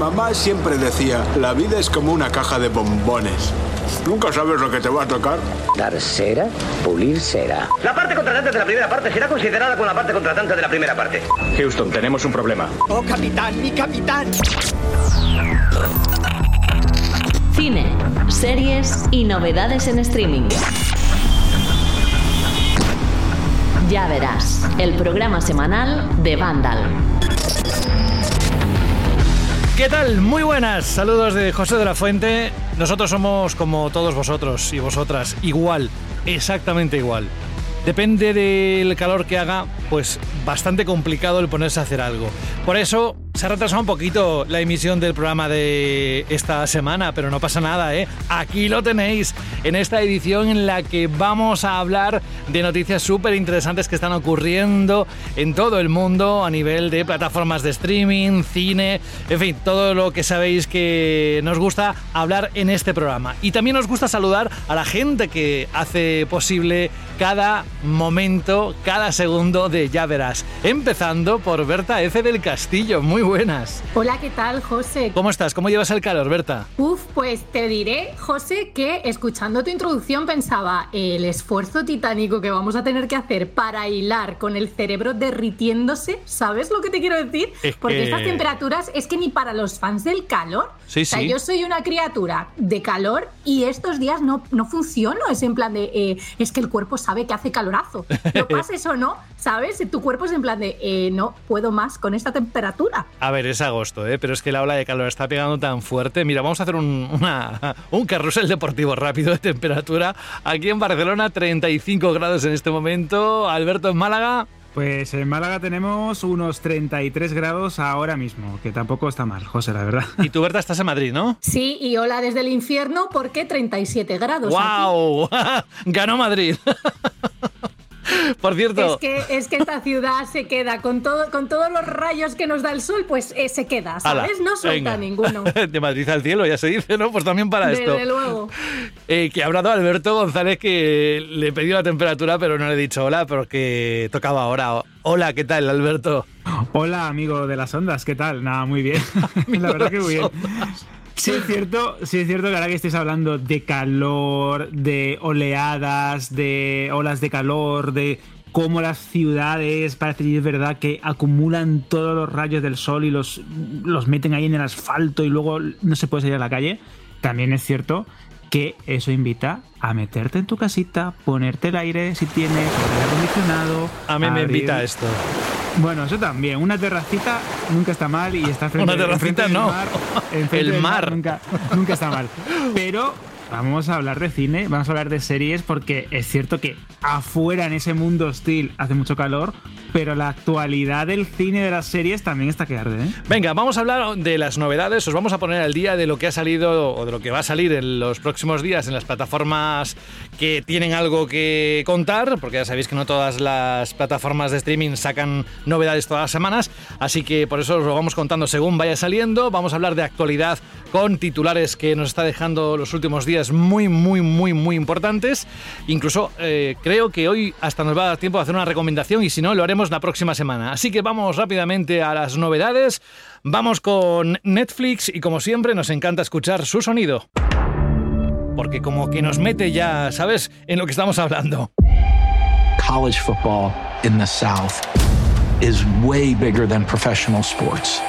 Mamá siempre decía, la vida es como una caja de bombones. Nunca sabes lo que te va a tocar. Dar cera, pulir cera. La parte contratante de la primera parte será considerada como la parte contratante de la primera parte. Houston, tenemos un problema. ¡Oh, capitán, mi capitán! Cine, series y novedades en streaming. Ya verás, el programa semanal de Vandal. ¿Qué tal? Muy buenas. Saludos de José de la Fuente. Nosotros somos como todos vosotros y vosotras, igual, exactamente igual. Depende del calor que haga, pues bastante complicado el ponerse a hacer algo. Por eso se ha retrasado un poquito la emisión del programa de esta semana, pero no pasa nada, ¿eh? Aquí lo tenéis, en esta edición en la que vamos a hablar de noticias súper interesantes que están ocurriendo en todo el mundo a nivel de plataformas de streaming, cine, en fin, todo lo que sabéis que nos gusta hablar en este programa. Y también nos gusta saludar a la gente que hace posible cada momento, cada segundo de Ya Verás. Empezando por Berta F. del Castillo. Muy buenas. Hola, ¿qué tal, José? ¿Cómo estás? ¿Cómo llevas el calor, Berta? Uf, pues te diré, José, que escuchando tu introducción pensaba el esfuerzo titánico que vamos a tener que hacer para hilar con el cerebro derritiéndose. ¿Sabes lo que te quiero decir? Porque estas temperaturas es que ni para los fans del calor. Sí, o sea, sí. yo soy una criatura de calor y estos días no, no funciono. Es en plan de, eh, es que el cuerpo sabe que hace calorazo. Lo pases o no, ¿sabes? Tu cuerpo es en plan de, eh, no puedo más con esta temperatura. A ver, es agosto, ¿eh? pero es que la ola de calor está pegando tan fuerte. Mira, vamos a hacer un, una- un carrusel deportivo rápido de temperatura. Aquí en Barcelona, 35 grados en este momento. Alberto en Málaga. Pues en Málaga tenemos unos 33 grados ahora mismo, que tampoco está mal, José, la verdad. Y tú, Berta, estás en Madrid, ¿no? Sí, y hola desde el infierno porque 37 grados. aquí. ¡Wow! Ganó Madrid. Por cierto, Es que, es que esta ciudad se queda con, todo, con todos los rayos que nos da el sol, pues eh, se queda, ¿sabes? ala, no suelta venga. ninguno. De Madrid al cielo, ya se dice, ¿no? Pues también para esto. Desde luego. Eh, que ha hablado Alberto González que le he pedido la temperatura, pero no le he dicho hola porque tocaba ahora. Hola, ¿qué tal, Alberto? Hola, amigo de las ondas, ¿qué tal? Nada, muy bien. la verdad que muy bien. Sí es cierto, sí es cierto que ahora que estáis hablando de calor, de oleadas, de olas de calor, de cómo las ciudades parece que es verdad que acumulan todos los rayos del sol y los, los meten ahí en el asfalto y luego no se puede salir a la calle. También es cierto que eso invita a meterte en tu casita, ponerte el aire si tienes, el aire acondicionado. A mí me abrir- invita esto. bueno, eso también. Una terracita nunca está mal y está frente Una terracita no. mar, El mar. nunca, nunca está mal. Pero vamos a hablar de cine, vamos a hablar de series porque es cierto que afuera en ese mundo hostil hace mucho calor, pero la actualidad del cine de las series también está que arde. ¿eh? Venga, vamos a hablar de las novedades, os vamos a poner al día de lo que ha salido o de lo que va a salir en los próximos días en las plataformas que tienen algo que contar, porque ya sabéis que no todas las plataformas de streaming sacan novedades todas las semanas, así que por eso os lo vamos contando según vaya saliendo, vamos a hablar de actualidad con titulares que nos está dejando los últimos días muy, muy, muy, muy importantes, incluso eh, creo que hoy hasta nos va a dar tiempo de hacer una recomendación y si no lo haremos la próxima semana, así que vamos rápidamente a las novedades. Vamos con Netflix y como siempre nos encanta escuchar su sonido. Porque como que nos mete ya, ¿sabes? En lo que estamos hablando. college football in the South is way bigger than professional sports.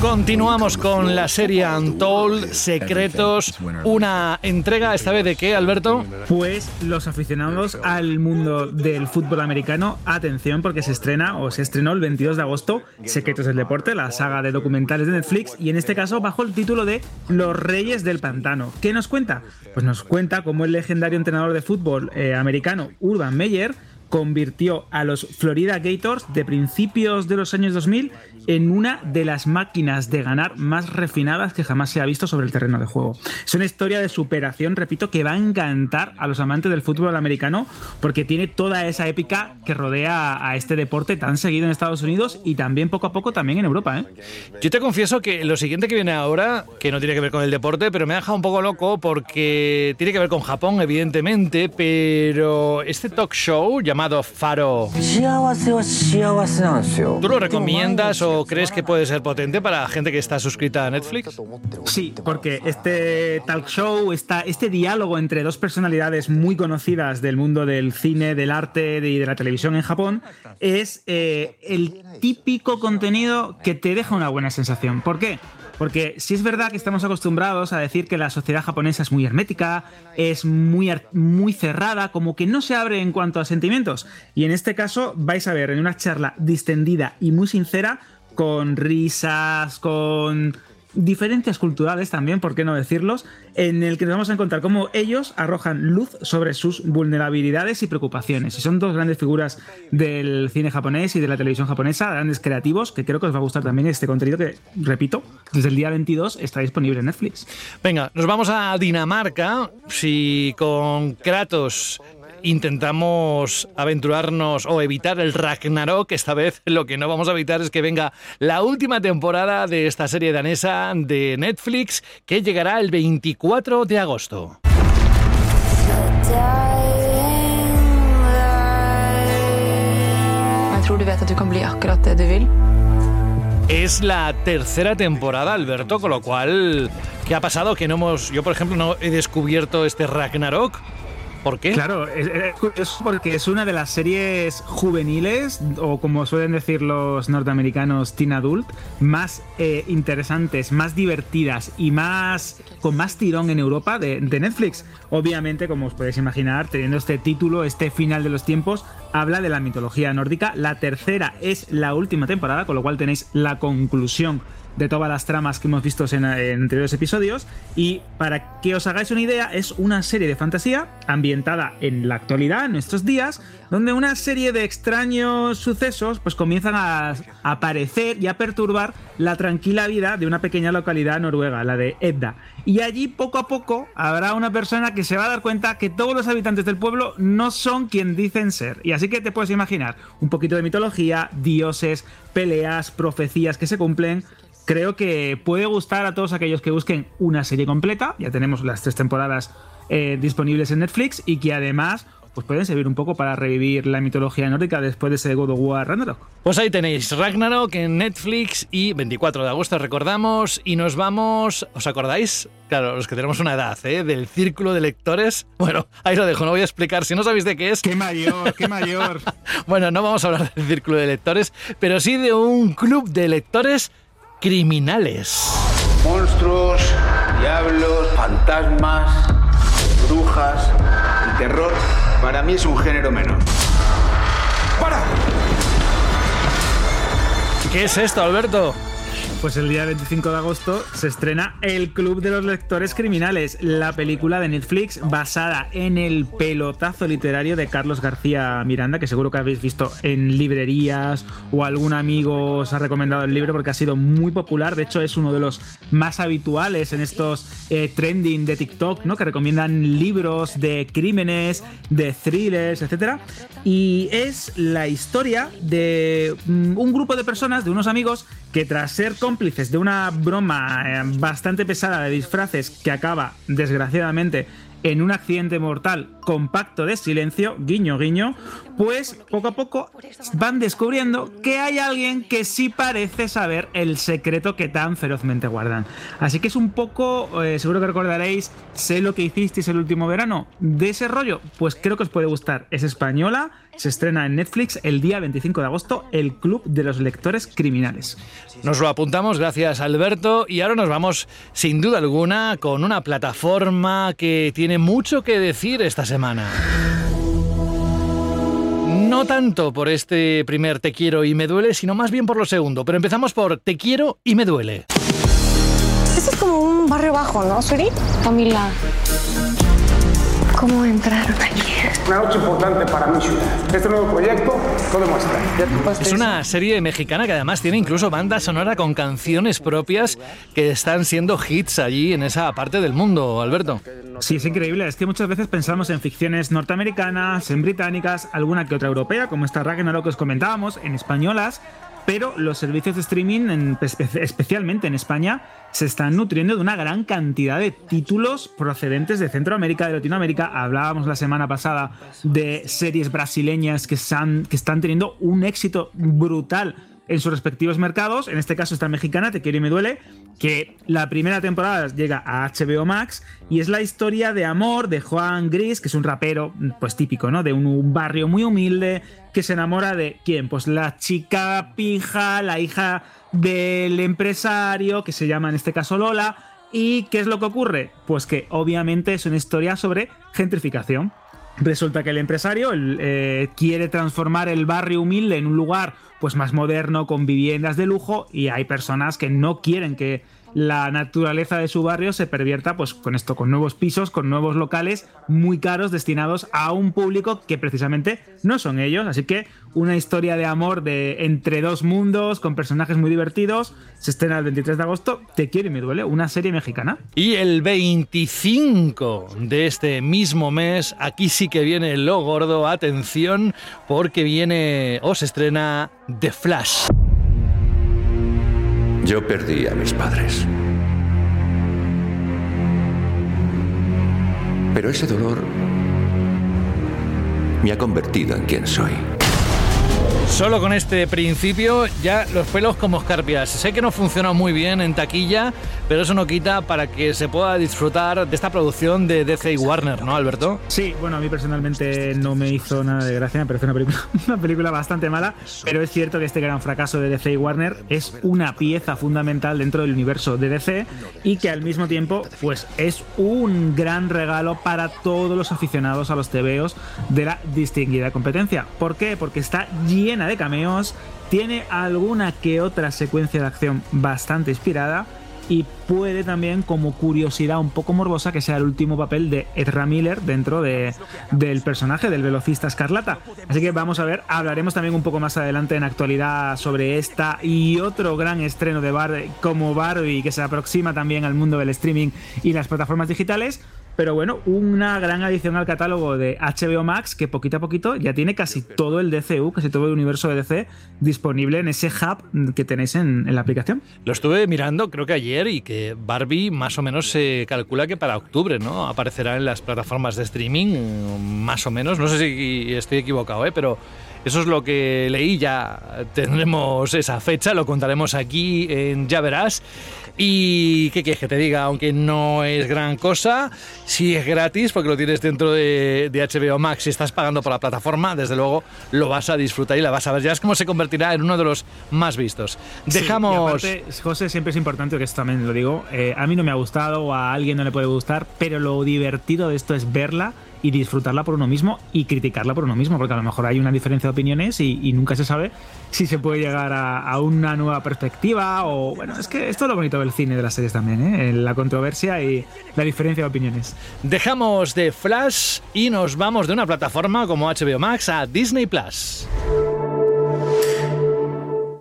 Continuamos con la serie Untold, Secretos, una entrega esta vez de qué, Alberto? Pues los aficionados al mundo del fútbol americano, atención porque se estrena o se estrenó el 22 de agosto Secretos del Deporte, la saga de documentales de Netflix y en este caso bajo el título de Los Reyes del Pantano. ¿Qué nos cuenta? Pues nos cuenta cómo el legendario entrenador de fútbol eh, americano Urban Meyer convirtió a los Florida Gators de principios de los años 2000 en una de las máquinas de ganar más refinadas que jamás se ha visto sobre el terreno de juego. Es una historia de superación, repito, que va a encantar a los amantes del fútbol americano porque tiene toda esa épica que rodea a este deporte tan seguido en Estados Unidos y también poco a poco también en Europa. ¿eh? Yo te confieso que lo siguiente que viene ahora, que no tiene que ver con el deporte, pero me ha dejado un poco loco porque tiene que ver con Japón, evidentemente, pero este talk show llamado Faro, ¿tú lo recomiendas o ¿Esto crees que puede ser potente para gente que está suscrita a Netflix? Sí, porque este talk show, esta, este diálogo entre dos personalidades muy conocidas del mundo del cine, del arte y de la televisión en Japón es eh, el típico contenido que te deja una buena sensación. ¿Por qué? Porque si es verdad que estamos acostumbrados a decir que la sociedad japonesa es muy hermética, es muy, muy cerrada, como que no se abre en cuanto a sentimientos. Y en este caso vais a ver en una charla distendida y muy sincera, con risas, con diferencias culturales también, por qué no decirlos, en el que nos vamos a encontrar cómo ellos arrojan luz sobre sus vulnerabilidades y preocupaciones. Y son dos grandes figuras del cine japonés y de la televisión japonesa, grandes creativos, que creo que os va a gustar también este contenido que, repito, desde el día 22 está disponible en Netflix. Venga, nos vamos a Dinamarca. Si con Kratos intentamos aventurarnos o evitar el Ragnarok. Esta vez lo que no vamos a evitar es que venga la última temporada de esta serie danesa de Netflix que llegará el 24 de agosto. Es la tercera temporada, Alberto, con lo cual, ¿qué ha pasado? Que no hemos. Yo, por ejemplo, no he descubierto este Ragnarok. ¿Por qué? Claro, es, porque es una de las series juveniles, o como suelen decir los norteamericanos, teen adult, más eh, interesantes, más divertidas y más con más tirón en Europa de, de, Netflix. Obviamente, como os podéis imaginar, teniendo este título, este final de los tiempos, habla de la mitología nórdica. La tercera es la última temporada, con lo cual tenéis la conclusión de todas las tramas que hemos visto en, anteriores episodios. Y para que os hagáis una idea, es una serie de fantasía ambientada en la actualidad, en nuestros días, donde una serie de extraños sucesos pues comienzan a aparecer y a perturbar la tranquila vida de una pequeña localidad noruega, la de Edda. Y allí poco a poco habrá una persona que se va a dar cuenta que todos los habitantes del pueblo no son quien dicen ser. Y así que te puedes imaginar un poquito de mitología, dioses, peleas, profecías que se cumplen, creo que puede gustar a todos aquellos que busquen una serie completa. Ya tenemos las tres temporadas eh, disponibles en Netflix y que además pues pueden servir un poco para revivir la mitología nórdica después de ese God of War Ragnarok. Pues ahí tenéis Ragnarok en Netflix y 24 de agosto recordamos y nos vamos, ¿os acordáis? Claro, los que tenemos una edad, ¿eh? Del círculo de lectores. Bueno, ahí lo dejo, no voy a explicar. Si no sabéis de qué es... ¡Qué mayor, qué mayor! bueno, no vamos a hablar del círculo de lectores, pero sí de un club de lectores criminales. Monstruos, diablos, fantasmas, brujas, el terror, para mí es un género menor. ¡Para! ¿Qué es esto, Alberto? Pues el día 25 de agosto se estrena El Club de los Lectores Criminales, la película de Netflix basada en el pelotazo literario de Carlos García Miranda, que seguro que habéis visto en librerías o algún amigo os ha recomendado el libro porque ha sido muy popular. De hecho, es uno de los más habituales en estos eh, trending de TikTok, ¿no? Que recomiendan libros de crímenes, de thrillers, etc. Y es la historia de mm, un grupo de personas, de unos amigos, que tras ser cómplices de una broma eh, bastante pesada de disfraces que acaba, desgraciadamente, en un accidente mortal compacto de silencio, guiño guiño, pues poco a poco van descubriendo que hay alguien que sí parece saber el secreto que tan ferozmente guardan. Así que es un poco, eh, seguro que recordaréis, sé lo que hicisteis el último verano, de ese rollo, pues creo que os puede gustar. Es española, se estrena en Netflix el día 25 de agosto, El Club de los Lectores Criminales. Nos lo apuntamos, gracias Alberto, y ahora nos vamos sin duda alguna con una plataforma que tiene mucho que decir esta semana. No tanto por este primer Te quiero y me duele, sino más bien por lo segundo. Pero empezamos por Te quiero y me duele. Esto es como un barrio bajo, ¿no, Suri? Camila, ¿cómo entraron aquí? Una noche importante para mi ciudad. Este nuevo proyecto lo demuestra. Es una serie mexicana que además tiene incluso banda sonora con canciones propias que están siendo hits allí en esa parte del mundo, Alberto. Sí, es increíble. Es que muchas veces pensamos en ficciones norteamericanas, en británicas, alguna que otra europea, como esta Ragnarok que os comentábamos, en españolas, pero los servicios de streaming, especialmente en España, se están nutriendo de una gran cantidad de títulos procedentes de Centroamérica, de Latinoamérica. Hablábamos la semana pasada de series brasileñas que están, que están teniendo un éxito brutal en sus respectivos mercados. En este caso está mexicana, Te quiero y me duele, que la primera temporada llega a HBO Max y es la historia de amor de Juan Gris, que es un rapero pues típico, ¿no? De un barrio muy humilde que se enamora de quién? Pues la chica pija, la hija del empresario, que se llama en este caso Lola. ¿Y qué es lo que ocurre? Pues que obviamente es una historia sobre gentrificación. Resulta que el empresario eh, quiere transformar el barrio humilde en un lugar pues más moderno, con viviendas de lujo, y hay personas que no quieren que la naturaleza de su barrio se pervierta pues con esto, con nuevos pisos, con nuevos locales muy caros destinados a un público que precisamente no son ellos. Así que una historia de amor de entre dos mundos, con personajes muy divertidos. Se estrena el 23 de agosto. Te quiero y me duele, una serie mexicana. Y el 25 de este mismo mes, aquí sí que viene lo gordo. Atención, porque viene o se estrena The Flash. Yo perdí a mis padres. Pero ese dolor me ha convertido en quien soy. Solo con este principio ya los pelos como escarpias. Sé que no funciona muy bien en taquilla, pero eso no quita para que se pueda disfrutar de esta producción de DC y Warner, ¿no, Alberto? Sí, bueno, a mí personalmente no me hizo nada de gracia, me parece una película, una película bastante mala, pero es cierto que este gran fracaso de DC y Warner es una pieza fundamental dentro del universo de DC y que al mismo tiempo pues es un gran regalo para todos los aficionados a los TVOs de la distinguida competencia. ¿Por qué? Porque está de cameos, tiene alguna que otra secuencia de acción bastante inspirada y puede también, como curiosidad un poco morbosa, que sea el último papel de Ezra Miller dentro de, del personaje del velocista escarlata. Así que vamos a ver, hablaremos también un poco más adelante en actualidad sobre esta y otro gran estreno de Barbie como Barbie que se aproxima también al mundo del streaming y las plataformas digitales. Pero bueno, una gran adición al catálogo de HBO Max que poquito a poquito ya tiene casi todo el DCU, casi todo el universo de DC disponible en ese hub que tenéis en, en la aplicación. Lo estuve mirando creo que ayer y que Barbie más o menos se calcula que para octubre, ¿no? Aparecerá en las plataformas de streaming, más o menos. No sé si estoy equivocado, ¿eh? Pero eso es lo que leí, ya tendremos esa fecha, lo contaremos aquí en Ya Verás. Y qué quieres que te diga, aunque no es gran cosa, si es gratis porque lo tienes dentro de, HBO Max, si estás pagando por la plataforma, desde luego lo vas a disfrutar y la vas a ver. Ya es como se convertirá en uno de los más vistos. Dejamos... José, siempre es importante, que esto también lo digo, eh, a mí no me ha gustado o a alguien no le puede gustar, pero lo divertido de esto es verla y disfrutarla por uno mismo y criticarla por uno mismo, porque a lo mejor hay una diferencia de opiniones y, nunca se sabe si se puede llegar a, una nueva perspectiva o bueno, es que esto es lo bonito del cine de las series también, ¿eh? la controversia y la diferencia de opiniones. Dejamos de Flash y nos vamos de una plataforma como HBO Max a Disney Plus.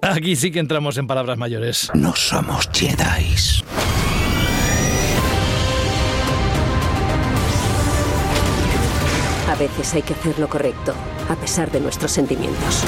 Aquí sí que entramos en palabras mayores. No somos Jedi. Veces hay que hacer lo correcto, a pesar de nuestros sentimientos.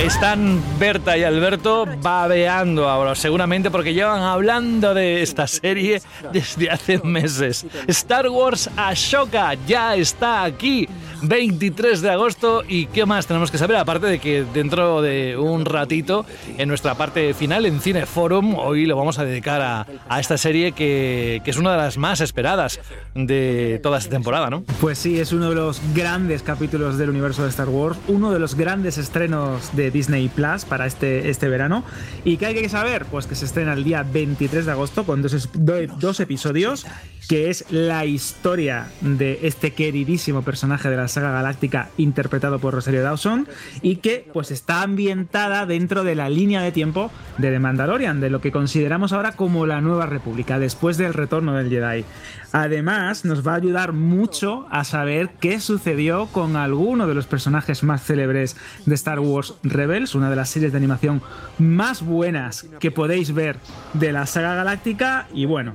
Están Berta y Alberto babeando ahora, seguramente porque llevan hablando de esta serie desde hace meses. Star Wars Ashoka ya está aquí. 23 de agosto y qué más tenemos que saber aparte de que dentro de un ratito en nuestra parte final en Cine Forum hoy lo vamos a dedicar a, a esta serie que, que, es una de las más esperadas de toda esta temporada, ¿no? Pues sí, es uno de los grandes capítulos del universo de Star Wars, uno de los grandes estrenos de Disney Plus para este, este verano y ¿qué hay que saber? Pues que se estrena el día 23 de agosto con dos, dos episodios que es la historia de este queridísimo personaje de la saga galáctica interpretado por Rosario Dawson y que pues está ambientada dentro de la línea de tiempo de The Mandalorian, de lo que consideramos ahora como la nueva república después del retorno del Jedi. Además, nos va a ayudar mucho a saber qué sucedió con alguno de los personajes más célebres de Star Wars Rebels, una de las series de animación más buenas que podéis ver de la saga galáctica. Y bueno,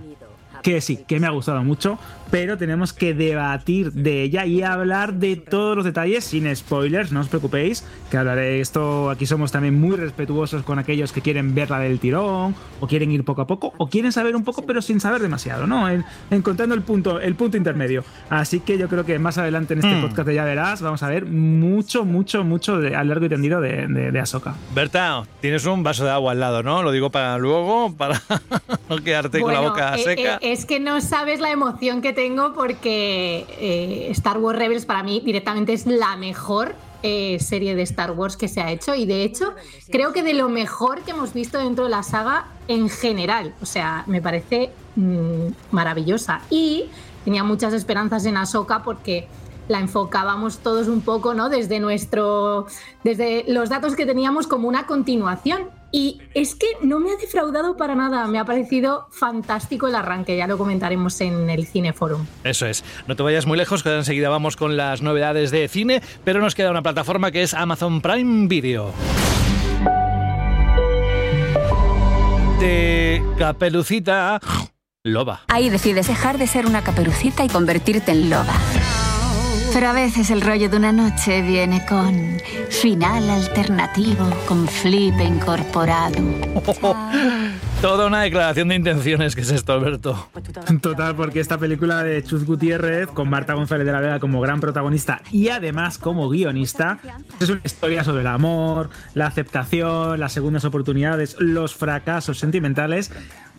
que sí, que me ha gustado mucho, pero tenemos que debatir de ella y hablar de todos los detalles sin spoilers, no os preocupéis, que hablaré esto, aquí somos también muy respetuosos con aquellos que quieren verla del tirón, o quieren ir poco a poco, o quieren saber un poco pero sin saber demasiado, ¿no? encontrando el punto, el punto intermedio. Así que yo creo que más adelante en este mm. podcast de Ya Verás vamos a ver mucho, mucho, mucho de, a largo y tendido de, de, de Ahsoka. Berta, tienes un vaso de agua al lado, ¿no? Lo digo para luego, para no quedarte con la boca eh, seca. Eh, es que no sabes la emoción que tengo porque eh, Star Wars Rebels para mí directamente es la mejor serie de Star Wars que se ha hecho y de hecho creo que de lo mejor que hemos visto dentro de la saga en general. O sea, me parece mm, maravillosa. Y tenía muchas esperanzas en Ahsoka porque la enfocábamos todos un poco, ¿no? Desde nuestro. desde los datos que teníamos como una continuación. Y es que no me ha defraudado para nada. Me ha parecido fantástico el arranque. Ya lo comentaremos en el Cineforum. Eso es. No te vayas muy lejos, que enseguida vamos con las novedades de cine, pero nos queda una plataforma que es Amazon Prime Video. De Capelucita Loba. Ahí decides dejar de ser una caperucita y convertirte en loba. Pero a veces el rollo de una noche viene con final alternativo, con flip incorporado. Toda una declaración de intenciones que es esto, Alberto. Total, porque esta película de Chuz Gutiérrez, con Marta González de la Vega como gran protagonista y además como guionista, es una historia sobre el amor, la aceptación, las segundas oportunidades, los fracasos sentimentales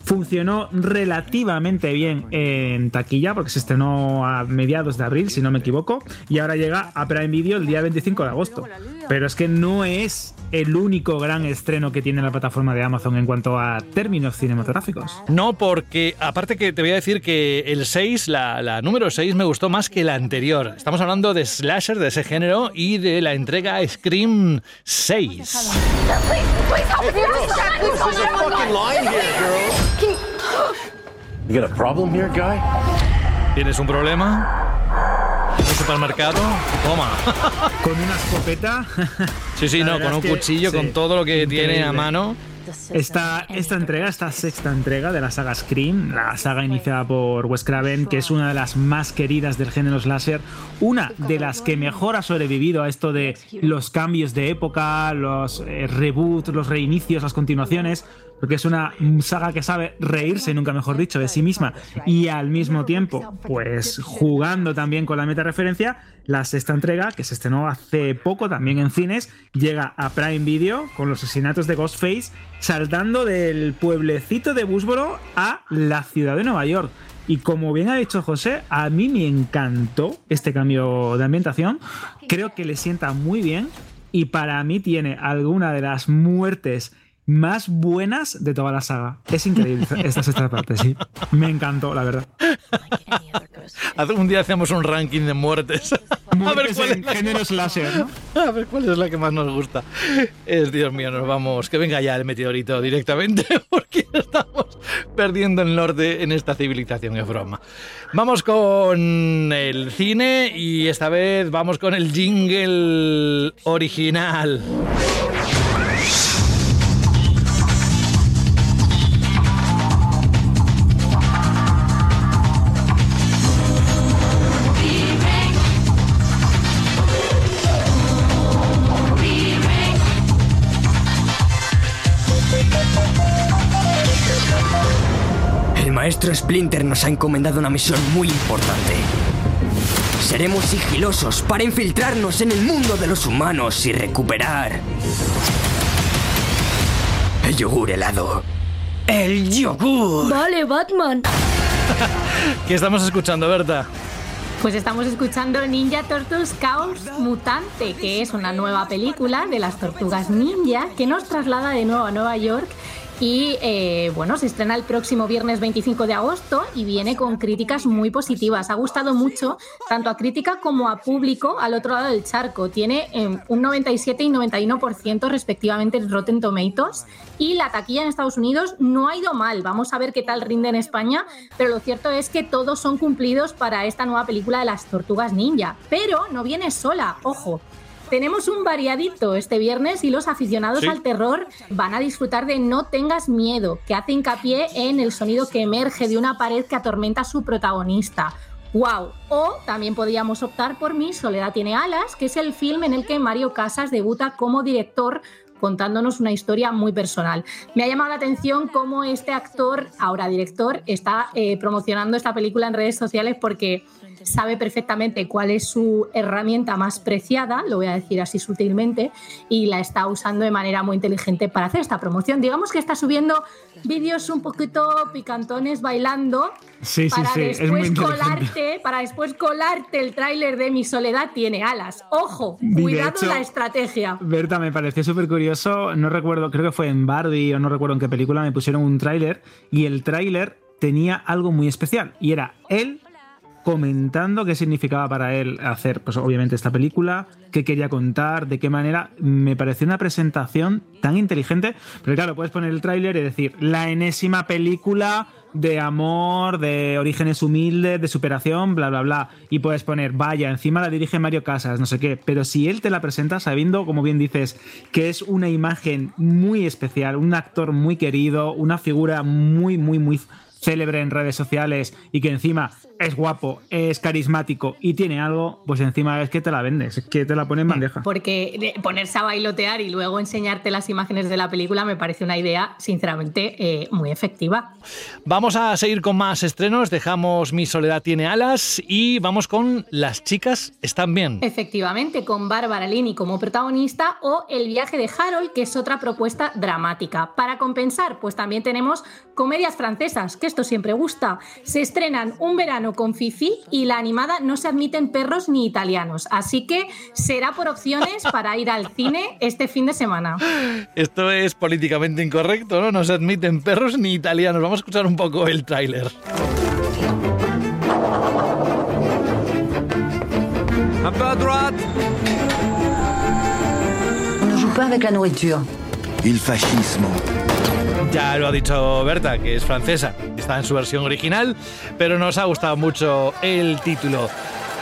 Funcionó relativamente bien en taquilla porque se estrenó a mediados de abril, si no me equivoco, y ahora llega a Prime Video el día 25 de agosto. Pero es que no es el único gran estreno que tiene la plataforma de Amazon en cuanto a términos cinematográficos. No, porque aparte que te voy a decir que el 6, la, la número 6, me gustó más que la anterior. Estamos hablando de slasher de ese género y de la entrega Scream 6. You got a problem here, guy? ¿Tienes un problema? ¿En el supermercado? Toma. ¿Con una escopeta? Sí, sí, no, con un cuchillo, con todo lo que tiene a mano. Esta, esta entrega, esta sexta entrega de la saga Scream, la saga iniciada por Wes Craven, que es una de las más queridas del género slasher, una de las que mejor ha sobrevivido a esto de los cambios de época, los eh, reboots, los reinicios, las continuaciones, porque es una saga que sabe reírse, nunca mejor dicho, de sí misma y al mismo tiempo, pues jugando también con la meta referencia, la sexta entrega, que se estrenó hace poco también en cines, llega a Prime Video con los asesinatos de Ghostface, saltando del pueblecito de Busboro a la ciudad de Nueva York. Y como bien ha dicho José, a mí me encantó este cambio de ambientación. Creo que le sienta muy bien. Y para mí tiene alguna de las muertes más buenas de toda la saga. Es increíble esta sexta parte, sí. Me encantó, la verdad. Un día hacemos un ranking de muertes. a ver cuál es género slasher, A ver cuál es la que más nos gusta. Es, Dios mío, nos vamos. Que venga ya el meteorito directamente, porque estamos perdiendo el norte en esta civilización, es broma. Vamos con el cine y esta vez vamos con el jingle original. Maestro Splinter nos ha encomendado una misión muy importante. Seremos sigilosos para infiltrarnos en el mundo de los humanos y recuperar... El yogur helado. ¡El yogur! Vale, Batman. ¿Qué estamos escuchando, Berta? Pues estamos escuchando Ninja Turtles Chaos Mutante, que es una nueva película de las tortugas ninja que nos traslada de nuevo a Nueva York y eh, bueno, se estrena el próximo viernes 25 de agosto y viene con críticas muy positivas. Ha gustado mucho tanto a crítica como a público al otro lado del charco. Tiene eh, un 97 y 91% respectivamente en Rotten Tomatoes y la taquilla en Estados Unidos no ha ido mal. Vamos a ver qué tal rinde en España, pero lo cierto es que todos son cumplidos para esta nueva película de las tortugas ninja. Pero no viene sola, ojo Tenemos un variadito este viernes y los aficionados Sí. al terror van a disfrutar de No tengas miedo, que hace hincapié en el sonido que emerge de una pared que atormenta a su protagonista. ¡Wow! O también podríamos optar por Mi Soledad tiene alas, que es el film en el que Mario Casas debuta como director contándonos una historia muy personal. Me ha llamado la atención cómo este actor, ahora director, está eh, promocionando esta película en redes sociales porque sabe perfectamente cuál es su herramienta más preciada, lo voy a decir así sutilmente, y la está usando de manera muy inteligente para hacer esta promoción. Digamos que está subiendo vídeos un poquito picantones bailando Sí, sí, para sí, muy después colarte, para después colarte el tráiler de Mi soledad tiene alas. Ojo, cuidado hecho- la estrategia. Berta, me pareció súper curioso. No recuerdo, creo que fue en Barbie o no recuerdo en qué película, me pusieron un tráiler y el tráiler tenía algo muy especial y era él comentando qué significaba para él hacer, pues obviamente esta película, qué quería contar, de qué manera. Me pareció una presentación tan inteligente, pero claro, puedes poner el tráiler y decir, la enésima película de amor, de orígenes humildes, de superación, bla, bla, bla. Y puedes poner, vaya, encima la dirige Mario Casas, no sé qué. Pero si él te la presenta sabiendo, como bien dices, que es una imagen muy especial, un actor muy querido, una figura muy, muy, muy célebre en redes sociales y que encima es guapo, es carismático y tiene algo, pues encima es que te la vendes, es que te la pone en bandeja. Porque ponerse a bailotear y luego enseñarte las imágenes de la película me parece una idea, sinceramente, eh, muy efectiva. Vamos a seguir con más estrenos. Dejamos Mi Soledad tiene alas y vamos con Las chicas están bien. Efectivamente, con Bárbara Lini como protagonista o El viaje de Harold, que es otra propuesta dramática. Para compensar, pues también tenemos comedias francesas, que esto siempre gusta. Se estrenan Un verano con Fifi y la animada No se admiten perros ni italianos. Así que será por opciones para ir al cine este fin de semana. Esto es políticamente incorrecto, ¿no? No se admiten perros ni italianos. Vamos a escuchar un poco el tráiler. Un peu à droite. On ne joue pas avec la nourriture. Il fascismo. Ya lo ha dicho Berta, que es francesa. Está en su versión original, pero nos ha gustado mucho el título.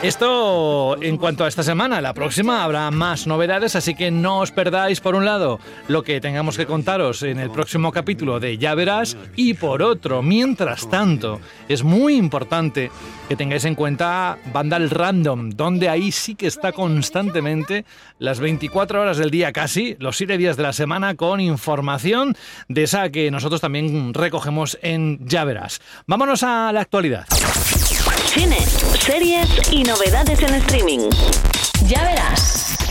Esto en cuanto a esta semana, la próxima habrá más novedades, así que no os perdáis por un lado lo que tengamos que contaros en el próximo capítulo de Ya verás y por otro, mientras tanto, es muy importante que tengáis en cuenta Vandal Random, donde ahí sí que está constantemente las 24 horas del día casi, los 7 días de la semana con información de esa que nosotros también recogemos en Ya verás. Vámonos a la actualidad. Cine, series y novedades en streaming. Ya verás.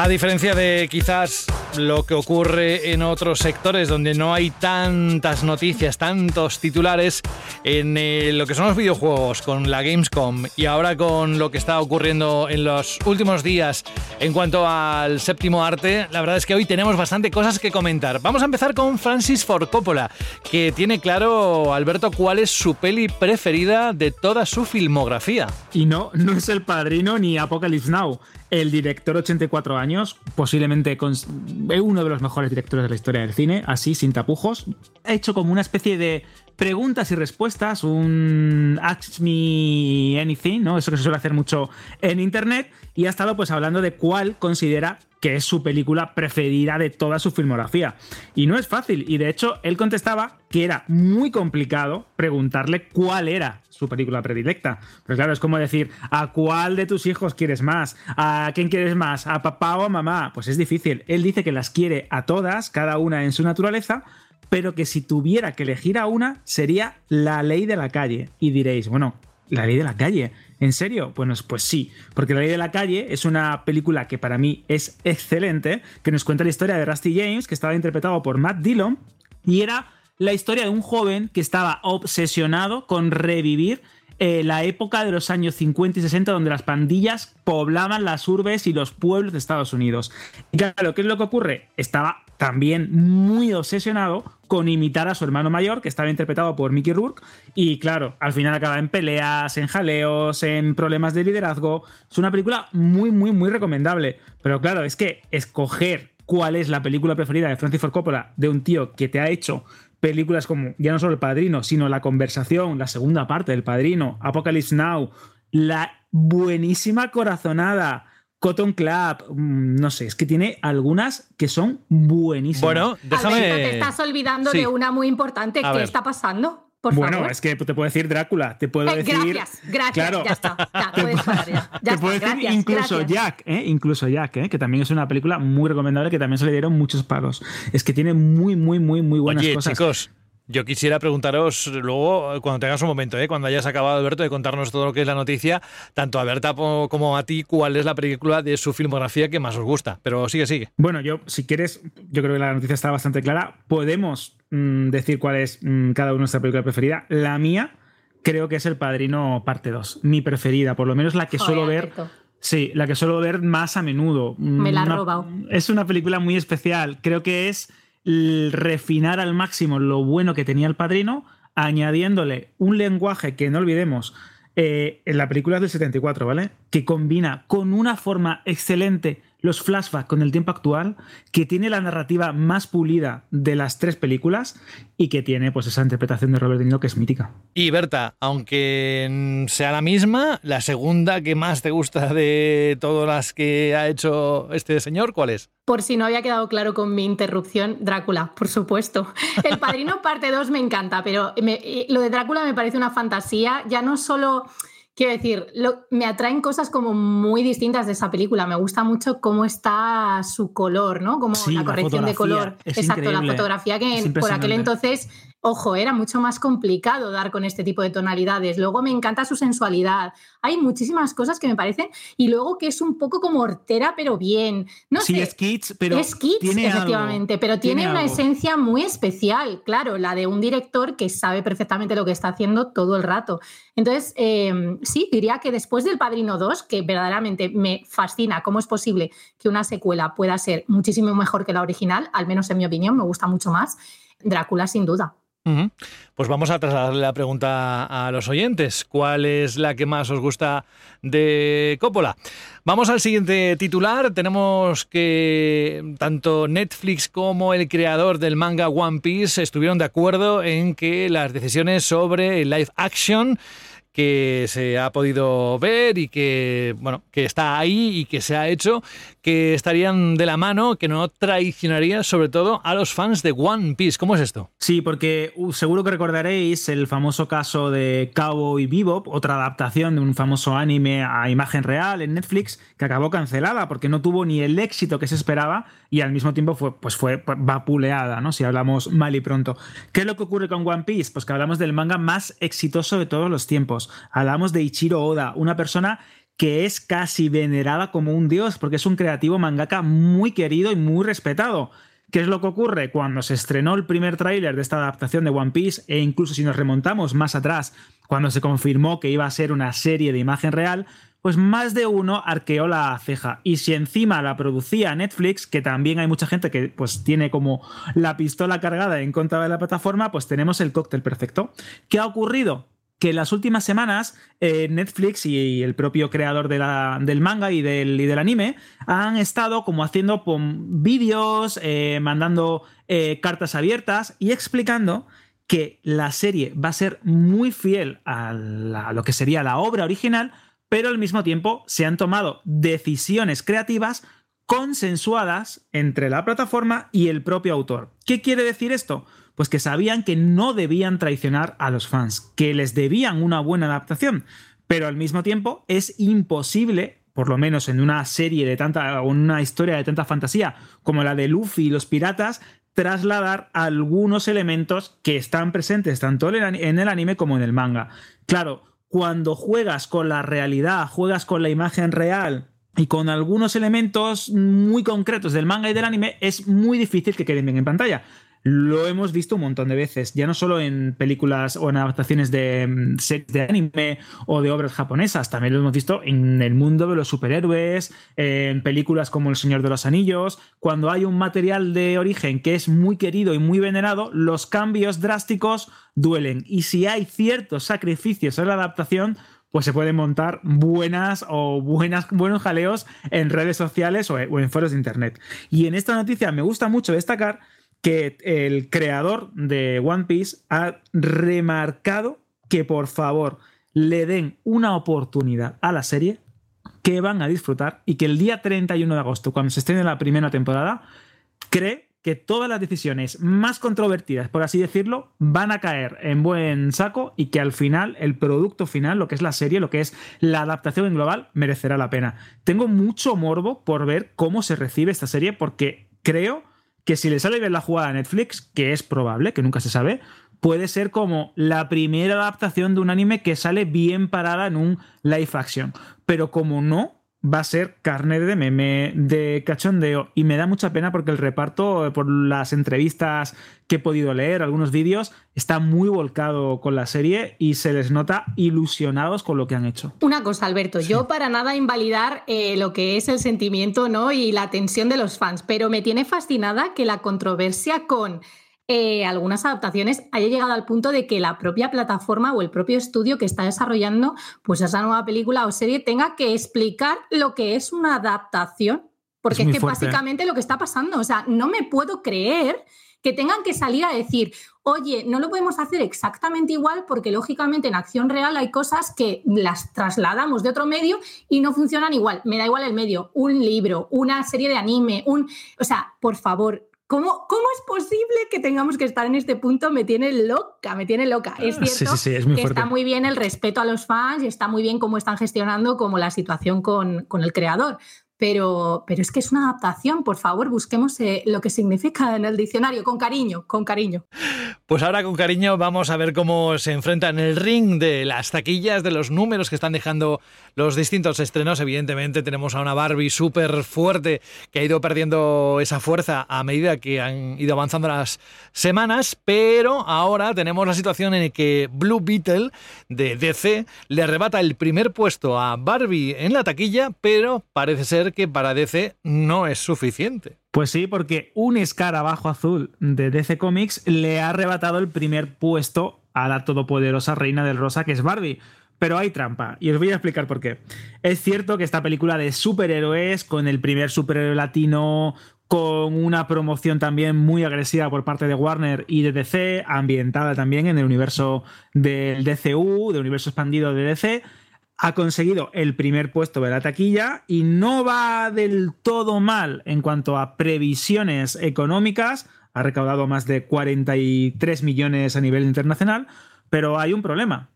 A diferencia de quizás lo que ocurre en otros sectores donde no hay tantas noticias, tantos titulares, en eh, lo que son los videojuegos, con la Gamescom y ahora con lo que está ocurriendo en los últimos días en cuanto al séptimo arte, la verdad es que hoy tenemos bastante cosas que comentar. Vamos a empezar con Francis Ford Coppola, que tiene claro, Alberto, cuál es su peli preferida de toda su filmografía. Y no, no es el padrino ni Apocalypse Now. El director, 84 años, posiblemente eh, uno de los mejores directores de la historia del cine, así, sin tapujos, ha hecho como una especie de preguntas y respuestas, un Ask Me Anything, ¿no? Eso que se suele hacer mucho en internet, y ha estado pues hablando de cuál considera que es su película preferida de toda su filmografía. Y no es fácil, y de hecho él contestaba que era muy complicado preguntarle cuál era su película predilecta. Pero claro, es como decir, ¿a cuál de tus hijos quieres más? ¿A quién quieres más? ¿A papá o a mamá? Pues es difícil. Él dice que las quiere a todas, cada una en su naturaleza, pero que si tuviera que elegir a una sería La ley de la calle. Y diréis, bueno, La ley de la calle. ¿En serio? Bueno, pues sí, porque La ley de la calle es una película que para mí es excelente, que nos cuenta la historia de Rusty James, que estaba interpretado por Matt Dillon, y era la historia de un joven que estaba obsesionado con revivir eh, la época de los años 50 y 60 donde las pandillas poblaban las urbes y los pueblos de Estados Unidos. Y claro, ¿qué es lo que ocurre? Estaba también muy obsesionado con imitar a su hermano mayor, que estaba interpretado por Mickey Rourke, y claro, al final acaba en peleas, en jaleos, en problemas de liderazgo. Es una película muy, muy, muy recomendable. Pero claro, es que escoger cuál es la película preferida de Francis Ford Coppola de un tío que te ha hecho películas como ya no solo El Padrino, sino La Conversación, la segunda parte del Padrino, Apocalypse Now, la buenísima corazonada. Cotton Club, mm, no sé, es que tiene algunas que son buenísimas. Bueno, déjame. Alberto, te estás olvidando Sí. de una muy importante. A ¿Qué ver. está pasando? Por bueno, favor. es que te puedo decir Drácula, te puedo Eh, decir. gracias, gracias, Claro. ya está. Ya, puedes parar ya. Ya te puedo decir gracias, incluso gracias. Jack, ¿eh? incluso Jack, ¿eh? que también es una película muy recomendable que también se le dieron muchos palos. Es que tiene muy, muy, muy, muy buenas Oye, cosas. chicos, yo quisiera preguntaros luego, cuando tengas un momento, ¿eh? cuando hayas acabado, Alberto, de contarnos todo lo que es la noticia, tanto a Berta como a ti, cuál es la película de su filmografía que más os gusta. Pero sigue, sigue. Bueno, yo, si quieres, yo creo que la noticia está bastante clara. Podemos mm, decir cuál es mm, cada uno nuestra película preferida. La mía, creo que es El Padrino Parte 2. Mi preferida, por lo menos la que Joder, suelo ver. Alberto. Sí, la que suelo ver más a menudo. Me la Una- robado. Es una película muy especial. Creo que es refinar al máximo lo bueno que tenía el padrino, añadiéndole un lenguaje que no olvidemos. eh, en la película del 74, ¿vale? Que combina con una forma excelente los flashbacks con el tiempo actual, que tiene la narrativa más pulida de las tres películas y que tiene pues esa interpretación de Robert De Niro que es mítica. Y Berta, aunque mm, sea la misma, la segunda que más te gusta de todas las que ha hecho este señor, ¿cuál es? Por si no había quedado claro con mi interrupción, Drácula, por supuesto. El Padrino parte 2 me encanta, pero me- eh, lo de Drácula me parece una fantasía, ya no solo... Quiero decir, lo- me atraen cosas como muy distintas de esa película. Me gusta mucho cómo está su color, ¿no? Como Sí, la la corrección de color. es Exacto, increíble. la fotografía que por aquel entonces, ojo, era mucho más complicado dar con este tipo de tonalidades. Luego me encanta su sensualidad. Hay muchísimas cosas que me parecen. Y luego que es un poco como hortera, pero bien. No sí, sé. es Kids, pero es Kids, tiene algo. efectivamente, pero tiene, Tiene una algo. esencia muy especial, claro, la de un director que sabe perfectamente lo que está haciendo todo el rato. Entonces, eh, sí, diría que después del Padrino 2, que verdaderamente me fascina cómo es posible que una secuela pueda ser muchísimo mejor que la original, al menos en mi opinión, me gusta mucho más, Drácula sin duda. Pues vamos a trasladarle la pregunta a los oyentes. ¿Cuál es la que más os gusta de Coppola? Vamos al siguiente titular. Tenemos que tanto Netflix como el creador del manga One Piece estuvieron de acuerdo en que las decisiones sobre el live action que se ha podido ver y que bueno que está ahí y que se ha hecho que estarían de la mano que no traicionaría sobre todo a los fans de One Piece ¿cómo es esto? Sí, porque uh, seguro que recordaréis el famoso caso de Cowboy Bebop, otra adaptación de un famoso anime a imagen real en Netflix, que acabó cancelada porque no tuvo ni el éxito que se esperaba y al mismo tiempo fue, pues fue vapuleada, ¿no? Si hablamos mal y pronto. ¿Qué es lo que ocurre con One Piece? Pues que hablamos del manga más exitoso de todos los tiempos. Hablamos de Ichiro Oda, una persona que es casi venerada como un dios, porque es un creativo mangaka muy querido y muy respetado. ¿Qué es lo que ocurre? Cuando se estrenó el primer tráiler de esta adaptación de One Piece, e incluso si nos remontamos más atrás, cuando se confirmó que iba a ser una serie de imagen real, pues más de uno arqueó la ceja. Y si encima la producía Netflix, que también hay mucha gente que pues tiene como la pistola cargada en contra de la plataforma, pues tenemos el cóctel perfecto. ¿Qué ha ocurrido? Que las últimas semanas eh, Netflix y el propio creador del manga y del, anime han estado como haciendo vídeos, eh, mandando eh, cartas abiertas y explicando que la serie va a ser muy fiel a lo que sería la obra original, pero al mismo tiempo se han tomado decisiones creativas consensuadas entre la plataforma y el propio autor. ¿Qué quiere decir esto? Pues que sabían que no debían traicionar a los fans, que les debían una buena adaptación, pero al mismo tiempo es imposible, por lo menos en una serie de tanta, o en una historia de tanta fantasía como la de Luffy y los piratas, trasladar algunos elementos que están presentes tanto en el anime como en el manga. Claro, cuando juegas con la realidad, juegas con la imagen real y con algunos elementos muy concretos del manga y del anime, es muy difícil que queden bien en pantalla. Lo hemos visto un montón de veces, ya no solo en películas o en adaptaciones de mm, series de anime o de obras japonesas, también lo hemos visto en el mundo de los superhéroes, en películas como El Señor de los Anillos. Cuando hay un material de origen que es muy querido y muy venerado, los cambios drásticos duelen. Y si hay ciertos sacrificios en la adaptación, pues se pueden montar buenas o buenas, buenos jaleos en redes sociales o en foros de internet. Y en esta noticia me gusta mucho destacar que el creador de One Piece ha remarcado que por favor le den una oportunidad a la serie que van a disfrutar y que el día 31 de agosto, cuando se estrene la primera temporada, cree que todas las decisiones más controvertidas, por así decirlo, van a caer en buen saco y que al final el producto final, lo que es la serie, lo que es la adaptación en global, merecerá la pena. Tengo mucho morbo por ver cómo se recibe esta serie porque creo que si le sale bien la jugada a Netflix, que es probable, que nunca se sabe, puede ser como la primera adaptación de un anime que sale bien parada en un live action. Pero como no, va a ser carne de meme, de cachondeo. Y me da mucha pena porque el reparto, por las entrevistas que he podido leer, algunos vídeos, está muy volcado con la serie y se les nota ilusionados con lo que han hecho. Una cosa, Alberto, yo para nada invalidar eh, lo que es el sentimiento ¿no? y la tensión de los fans, pero me tiene fascinada que la controversia con eh, algunas adaptaciones haya llegado al punto de que la propia plataforma o el propio estudio que está desarrollando pues esa nueva película o serie tenga que explicar lo que es una adaptación. Porque es, que básicamente lo que está pasando, o sea, no me puedo creer que tengan que salir a decir, oye, no lo podemos hacer exactamente igual porque lógicamente en acción real hay cosas que las trasladamos de otro medio y no funcionan igual. Me da igual el medio, un libro, una serie de anime, un... O sea, por favor, ¿Cómo, ¿Cómo, es posible que tengamos que estar en este punto? Me tiene loca, me tiene loca. Es cierto que está muy bien el respeto a los fans y está muy bien cómo están gestionando como la situación con, con el creador. Pero, pero, es que es una adaptación, por favor, busquemos eh, lo que significa en el diccionario, con cariño, con cariño. Pues ahora con cariño vamos a ver cómo se enfrentan el ring de las taquillas, de los números que están dejando los distintos estrenos. Evidentemente tenemos a una Barbie súper fuerte que ha ido perdiendo esa fuerza a medida que han ido avanzando las semanas, pero ahora tenemos la situación en la que Blue Beetle de DC le arrebata el primer puesto a Barbie en la taquilla, pero parece ser que para DC no es suficiente. Pues sí, porque un escarabajo azul de DC Comics le ha arrebatado el primer puesto a la todopoderosa reina del rosa que es Barbie. Pero hay trampa, y os voy a explicar por qué. Es cierto que esta película de superhéroes, con el primer superhéroe latino, con una promoción también muy agresiva por parte de Warner y de DC, ambientada también en el universo del DCU, del universo expandido de DC, ha conseguido el primer puesto de la taquilla y no va del todo mal en cuanto a previsiones económicas. Ha recaudado más de 43 millones a nivel internacional, pero hay un problema.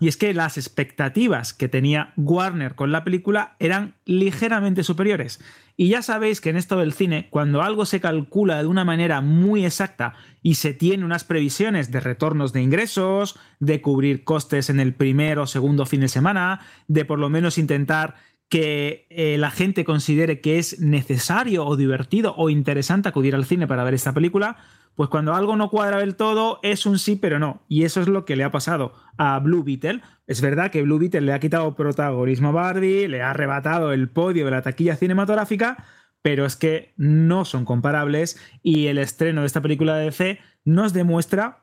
Y es que las expectativas que tenía Warner con la película eran ligeramente superiores. Y ya sabéis que en esto del cine, cuando algo se calcula de una manera muy exacta y se tiene unas previsiones de retornos de ingresos, de cubrir costes en el primer o segundo fin de semana, de por lo menos intentar que eh, la gente considere que es necesario o divertido o interesante acudir al cine para ver esta película, pues cuando algo no cuadra del todo es un sí pero no. Y eso es lo que le ha pasado a Blue Beetle. Es verdad que Blue Beetle le ha quitado protagonismo a Barbie, le ha arrebatado el podio de la taquilla cinematográfica, pero es que no son comparables y el estreno de esta película de DC nos demuestra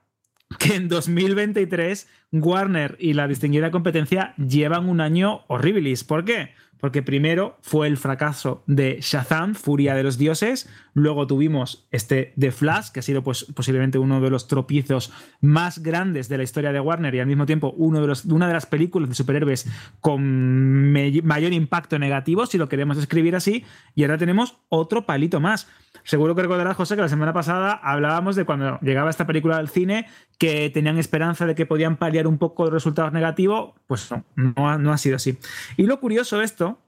que en 2023 Warner y la distinguida competencia llevan un año horribilis. ¿Por qué? Porque primero fue el fracaso de Shazam, Furia de los Dioses, luego tuvimos este The Flash, que ha sido pues, posiblemente uno de los tropiezos más grandes de la historia de Warner y al mismo tiempo uno de los, una de las películas de superhéroes con mayor impacto negativo, si lo queremos escribir así, y ahora tenemos otro palito más. Seguro que recordarás, José, que la semana pasada hablábamos de cuando llegaba esta película al cine que tenían esperanza de que podían paliar un poco los resultados negativos. Pues no, no, no ha sido así. Y lo curioso de esto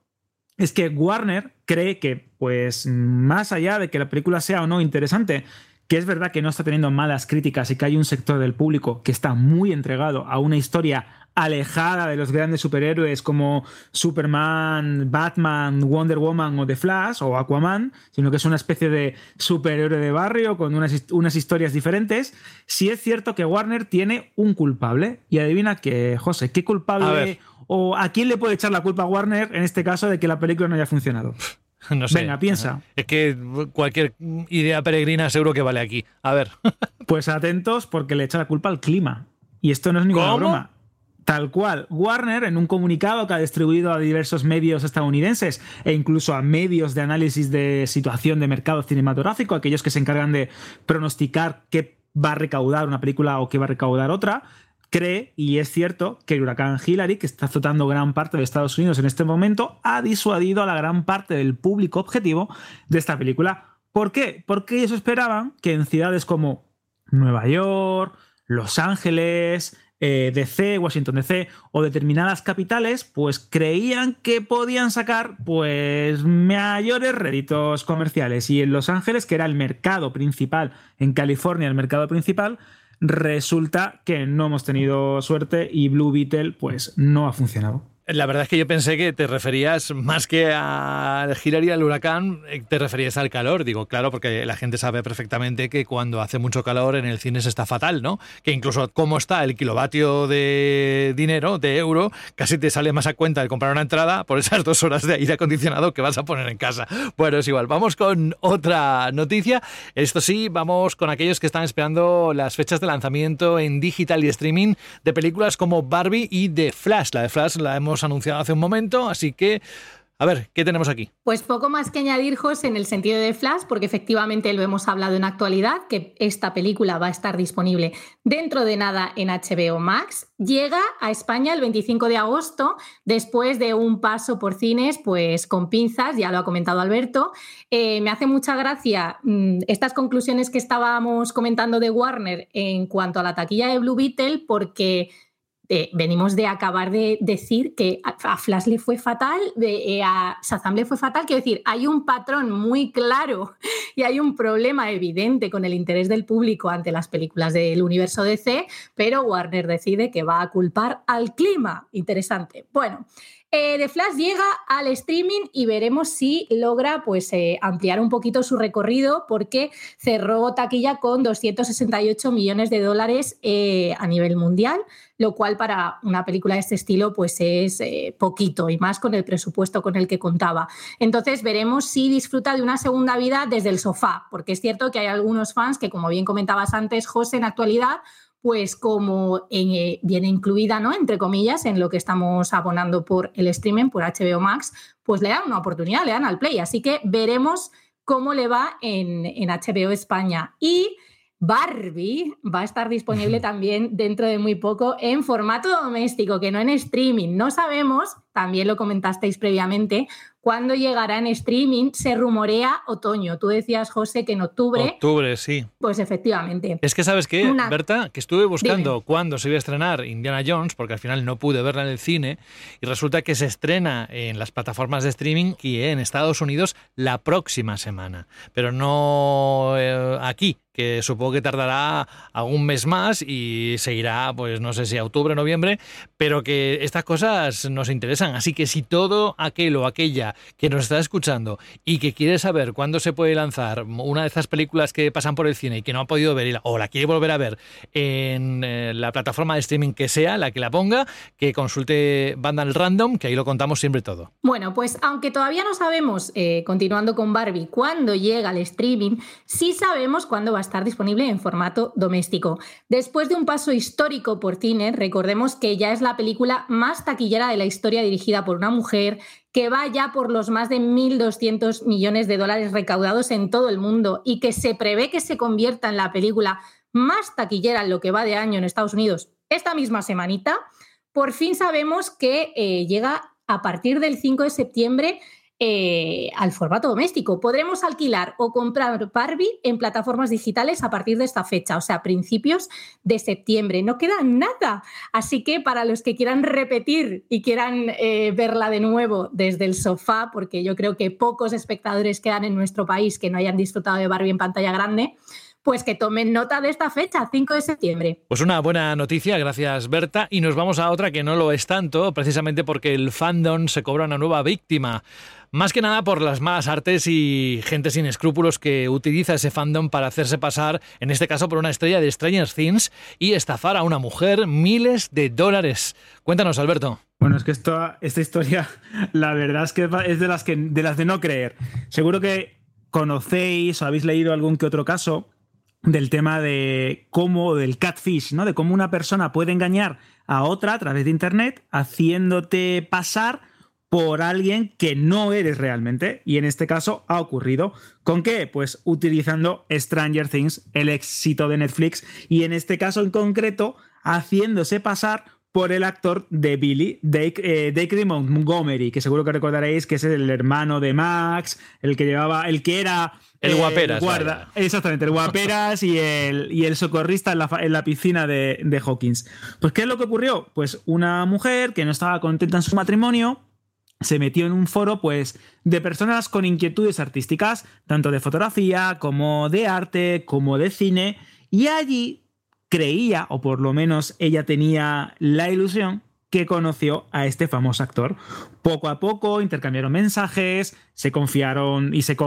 es que Warner cree que, pues, más allá de que la película sea o no interesante, que es verdad que no está teniendo malas críticas y que hay un sector del público que está muy entregado a una historia alejada de los grandes superhéroes como Superman, Batman, Wonder Woman o The Flash o Aquaman, sino que es una especie de superhéroe de barrio con unas, unas historias diferentes, sí es cierto que Warner tiene un culpable. Y adivina que, José, ¿qué culpable o a quién le puede echar la culpa a Warner en este caso de que la película no haya funcionado? No sé. Venga, piensa. Es que cualquier idea peregrina seguro que vale aquí. A ver. Pues atentos porque le echa la culpa al clima. Y esto no es ninguna ¿Cómo? broma. Tal cual, Warner, en un comunicado que ha distribuido a diversos medios estadounidenses e incluso a medios de análisis de situación de mercado cinematográfico, aquellos que se encargan de pronosticar qué va a recaudar una película o qué va a recaudar otra, cree, y es cierto, que el huracán Hillary, que está azotando gran parte de Estados Unidos en este momento, ha disuadido a la gran parte del público objetivo de esta película. ¿Por qué? Porque ellos esperaban que en ciudades como Nueva York, Los Ángeles, eh, DC, Washington DC o determinadas capitales, pues creían que podían sacar pues mayores réditos comerciales. Y en Los Ángeles, que era el mercado principal, en California el mercado principal, resulta que no hemos tenido suerte y Blue Beetle pues no ha funcionado. La verdad es que yo pensé que te referías más que al Hillary al huracán, eh, te referías al calor. Digo, claro, porque la gente sabe perfectamente que cuando hace mucho calor en el cine se está fatal, ¿no? Que incluso cómo está el kilovatio de dinero, de euro, casi te sale más a cuenta de comprar una entrada por esas dos horas de aire acondicionado que vas a poner en casa. Bueno, es igual. Vamos con otra noticia. Esto sí, vamos con aquellos que están esperando las fechas de lanzamiento en digital y streaming de películas como Barbie y The Flash. La de Flash la hemos anunciado hace un momento, así que a ver, ¿qué tenemos aquí? Pues poco más que añadir, José, en el sentido de Flash, porque efectivamente lo hemos hablado en actualidad, que esta película va a estar disponible dentro de nada en HBO Max. Llega a España el 25 de agosto, después de un paso por cines, pues con pinzas, ya lo ha comentado Alberto. Eh, me hace mucha gracia mmm, estas conclusiones que estábamos comentando de Warner en cuanto a la taquilla de Blue Beetle, porque eh, venimos de acabar de decir que a Flash le fue fatal, eh, a Shazam le fue fatal. Quiero decir, hay un patrón muy claro y hay un problema evidente con el interés del público ante las películas del universo DC, pero Warner decide que va a culpar al clima. Interesante. Bueno. Eh, The Flash llega al streaming y veremos si logra pues, eh, ampliar un poquito su recorrido porque cerró taquilla con 268 millones de dólares eh, a nivel mundial, lo cual para una película de este estilo pues, es eh, poquito y más con el presupuesto con el que contaba. Entonces veremos si disfruta de una segunda vida desde el sofá, porque es cierto que hay algunos fans que, como bien comentabas antes, José, en actualidad pues como en, eh, viene incluida, ¿no? Entre comillas, en lo que estamos abonando por el streaming, por HBO Max, pues le dan una oportunidad, le dan al play. Así que veremos cómo le va en, en HBO España. Y Barbie va a estar disponible también dentro de muy poco en formato doméstico, que no en streaming. No sabemos, también lo comentasteis previamente, cuándo llegará en streaming. Se rumorea otoño. Tú decías, José, que en octubre. Octubre, sí. Pues efectivamente. Es que, ¿sabes qué, Una... Berta? Que estuve buscando Dime. cuándo se iba a estrenar Indiana Jones, porque al final no pude verla en el cine, y resulta que se estrena en las plataformas de streaming y en Estados Unidos la próxima semana. Pero no eh, aquí, que supongo que tardará algún mes más y seguirá, pues no sé si a octubre, noviembre, pero que estas cosas nos interesan. Así que si todo aquel o aquella que nos está escuchando y que quiere saber cuándo se puede lanzar una de estas películas que pasan por el cine y que no ha podido ver o la quiere volver a ver en eh, la plataforma de streaming que sea, la que la ponga, que consulte Vandal Random, que ahí lo contamos siempre todo. Bueno, pues aunque todavía no sabemos, eh, continuando con Barbie, cuándo llega al streaming, sí sabemos cuándo va a estar disponible en formato doméstico. Después de un paso histórico por cine, recordemos que ya es la película más taquillera de la historia dirigida por una mujer, que va ya por los más de 1.200 millones de dólares recaudados en todo el mundo y que se prevé que se convierta en la película más taquillera en lo que va de año en Estados Unidos esta misma semanita, por fin sabemos que eh, llega a partir del 5 de septiembre eh, al formato doméstico. Podremos alquilar o comprar Barbie en plataformas digitales a partir de esta fecha, o sea, principios de septiembre. No queda nada. Así que para los que quieran repetir y quieran eh, verla de nuevo desde el sofá, porque yo creo que pocos espectadores quedan en nuestro país que no hayan disfrutado de Barbie en pantalla grande, pues que tomen nota de esta fecha, 5 de septiembre. Pues una buena noticia, gracias Berta. Y nos vamos a otra que no lo es tanto, precisamente porque el fandom se cobra una nueva víctima. Más que nada por las malas artes y gente sin escrúpulos que utiliza ese fandom para hacerse pasar, en este caso por una estrella de Stranger Things, y estafar a una mujer miles de dólares. Cuéntanos, Alberto. Bueno, es que esto, esta historia, la verdad es que es de las, que, de las de no creer. Seguro que conocéis o habéis leído algún que otro caso del tema de cómo, del catfish, ¿no? De cómo una persona puede engañar a otra a través de internet haciéndote pasar por alguien que no eres realmente. Y en este caso ha ocurrido. ¿Con qué? Pues utilizando Stranger Things, el éxito de Netflix. Y en este caso en concreto, haciéndose pasar por el actor de Billy, Dake, eh, Montgomery, que seguro que recordaréis que es el hermano de Max, el que llevaba, el que era el guaperas. Guarda, exactamente, el guaperas y el, y el socorrista en la, en la piscina de, de, Hawkins. Pues, ¿qué es lo que ocurrió? Pues una mujer que no estaba contenta en su matrimonio se metió en un foro pues de personas con inquietudes artísticas, tanto de fotografía como de arte, como de cine, y allí creía, o por lo menos ella tenía la ilusión, que conoció a este famoso actor. Poco a poco intercambiaron mensajes, se confiaron y se,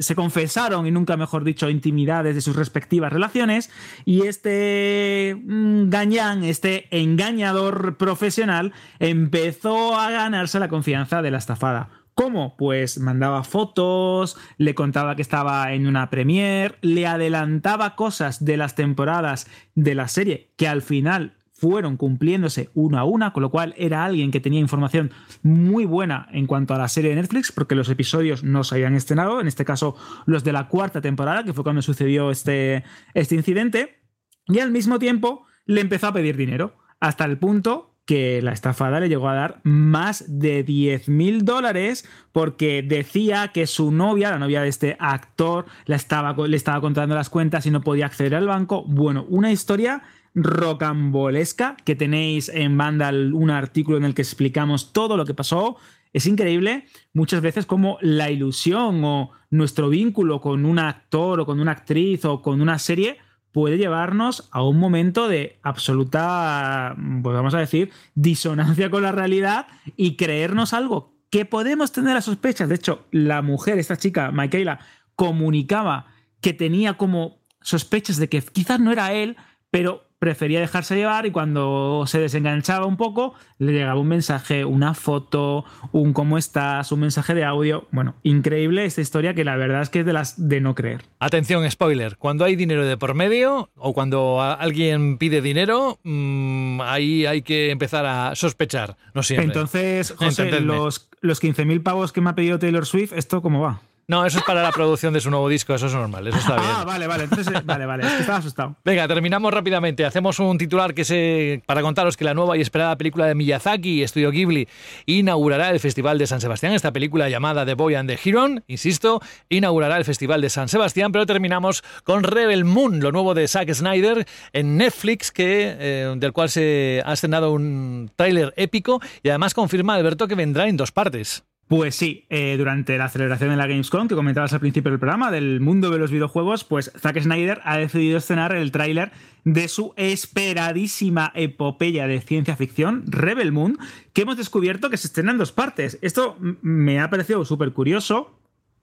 se, confesaron, y nunca mejor dicho, intimidades de sus respectivas relaciones, y este mm, gañán, este engañador profesional, empezó a ganarse la confianza de la estafada. ¿Cómo? Pues mandaba fotos, le contaba que estaba en una premiere, le adelantaba cosas de las temporadas de la serie que al final fueron cumpliéndose una a una, con lo cual era alguien que tenía información muy buena en cuanto a la serie de Netflix, porque los episodios no se habían estrenado, en este caso los de la cuarta temporada, que fue cuando sucedió este, este incidente, y al mismo tiempo le empezó a pedir dinero, hasta el punto que la estafada le llegó a dar más de 10 mil dólares porque decía que su novia, la novia de este actor, estaba, le estaba contando las cuentas y no podía acceder al banco. Bueno, una historia rocambolesca que tenéis en Vandal un artículo en el que explicamos todo lo que pasó. Es increíble muchas veces como la ilusión o nuestro vínculo con un actor o con una actriz o con una serie puede llevarnos a un momento de absoluta, pues vamos a decir, disonancia con la realidad y creernos algo que podemos tener a sospechas. De hecho, la mujer, esta chica, Michaela, comunicaba que tenía como sospechas de que quizás no era él, pero prefería dejarse llevar y cuando se desenganchaba un poco le llegaba un mensaje, una foto, un cómo estás, un mensaje de audio. Bueno, increíble esta historia que la verdad es que es de las de no creer. Atención, spoiler, cuando hay dinero de por medio o cuando alguien pide dinero, mmm, ahí hay que empezar a sospechar, no siempre. Entonces, José, los, los 15.000 pavos que me ha pedido Taylor Swift, ¿esto cómo va? No, eso es para la producción de su nuevo disco, eso es normal, eso está bien. Ah, vale, vale, entonces, vale, vale, es que estaba asustado. Venga, terminamos rápidamente. Hacemos un titular que se para contaros que la nueva y esperada película de Miyazaki, Estudio Ghibli, inaugurará el Festival de San Sebastián. Esta película llamada The Boy and the Hero, insisto, inaugurará el Festival de San Sebastián, pero terminamos con Rebel Moon, lo nuevo de Zack Snyder en Netflix, que, eh, del cual se ha estrenado un tráiler épico y además confirma Alberto que vendrá en dos partes. Pues sí, eh, durante la celebración de la Gamescom, que comentabas al principio del programa, del mundo de los videojuegos, pues Zack Snyder ha decidido estrenar el tráiler de su esperadísima epopeya de ciencia ficción, Rebel Moon, que hemos descubierto que se estrena en dos partes. Esto me ha parecido súper curioso,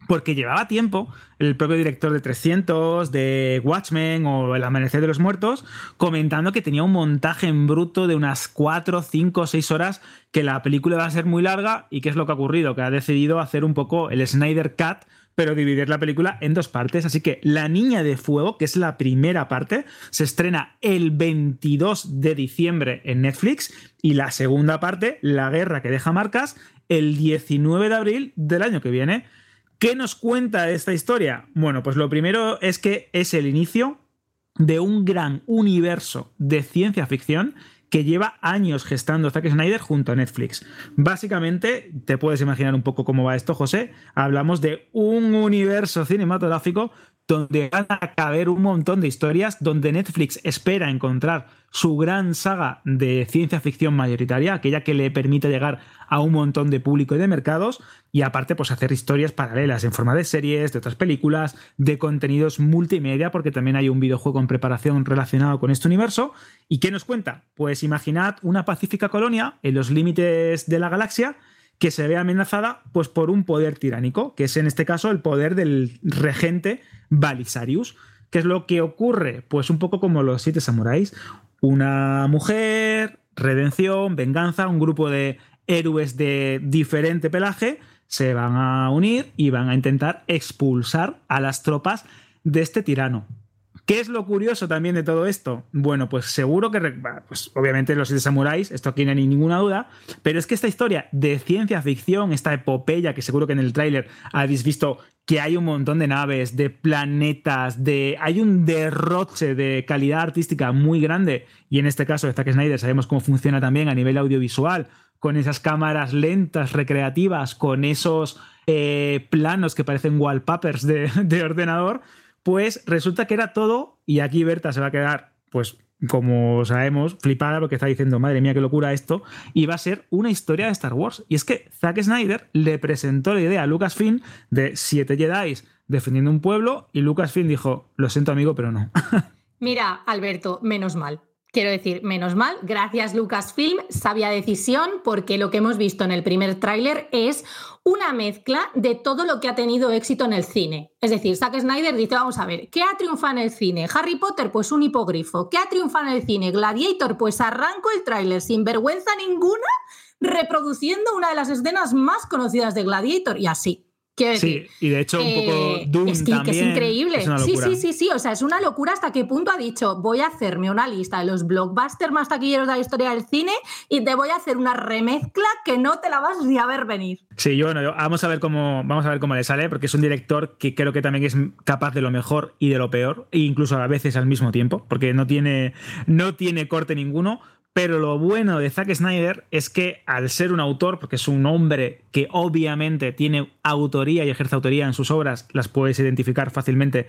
porque llevaba tiempo el propio director de 300, de Watchmen o El Amanecer de los Muertos, comentando que tenía un montaje en bruto de unas 4, 5, 6 horas, que la película va a ser muy larga y qué es lo que ha ocurrido, que ha decidido hacer un poco el Snyder Cut, pero dividir la película en dos partes. Así que La Niña de Fuego, que es la primera parte, se estrena el 22 de diciembre en Netflix y la segunda parte, La Guerra que deja marcas, el 19 de abril del año que viene. ¿Qué nos cuenta esta historia? Bueno, pues lo primero es que es el inicio de un gran universo de ciencia ficción que lleva años gestando Zack Snyder junto a Netflix. Básicamente, te puedes imaginar un poco cómo va esto, José. Hablamos de un universo cinematográfico donde van a caber un montón de historias, donde Netflix espera encontrar su gran saga de ciencia ficción mayoritaria, aquella que le permite llegar a un montón de público y de mercados, y aparte pues hacer historias paralelas en forma de series, de otras películas, de contenidos multimedia, porque también hay un videojuego en preparación relacionado con este universo. ¿Y qué nos cuenta? Pues imaginad una pacífica colonia en los límites de la galaxia, que se ve amenazada pues, por un poder tiránico, que es en este caso el poder del regente Balisarius. ¿Qué es lo que ocurre? Pues un poco como los siete samuráis. Una mujer, redención, venganza, un grupo de héroes de diferente pelaje se van a unir y van a intentar expulsar a las tropas de este tirano. ¿Qué es lo curioso también de todo esto? Bueno, pues seguro que, pues obviamente los siete samuráis, esto aquí no hay ninguna duda, pero es que esta historia de ciencia ficción, esta epopeya que seguro que en el tráiler habéis visto que hay un montón de naves, de planetas, de hay un derroche de calidad artística muy grande y en este caso de Zack Snyder sabemos cómo funciona también a nivel audiovisual, con esas cámaras lentas, recreativas, con esos eh, planos que parecen wallpapers de, de ordenador pues resulta que era todo, y aquí Berta se va a quedar, pues como sabemos, flipada porque está diciendo, madre mía, qué locura esto, y va a ser una historia de Star Wars. Y es que Zack Snyder le presentó la idea a Lucasfilm de siete Jedi defendiendo un pueblo, y Lucasfilm dijo, lo siento amigo, pero no. Mira, Alberto, menos mal. Quiero decir, menos mal, gracias Lucasfilm, sabia decisión, porque lo que hemos visto en el primer tráiler es una mezcla de todo lo que ha tenido éxito en el cine. Es decir, Zack Snyder dice, vamos a ver, ¿qué ha triunfado en el cine? Harry Potter, pues un hipogrifo. ¿Qué ha triunfado en el cine? Gladiator, pues arranco el tráiler sin vergüenza ninguna, reproduciendo una de las escenas más conocidas de Gladiator y así sí, y de hecho un poco eh, Doom es que, también. es increíble. Es sí, sí, sí, sí. O sea, es una locura hasta qué punto ha dicho, voy a hacerme una lista de los blockbusters más taquilleros de la historia del cine y te voy a hacer una remezcla que no te la vas ni a ver venir. Sí, yo, bueno, yo- vamos a ver cómo vamos a ver cómo le sale, porque es un director que creo que también es capaz de lo mejor y de lo peor, e incluso a veces al mismo tiempo, porque no tiene, no tiene corte ninguno. Pero lo bueno de Zack Snyder es que al ser un autor, porque es un hombre que obviamente tiene autoría y ejerce autoría en sus obras, las puedes identificar fácilmente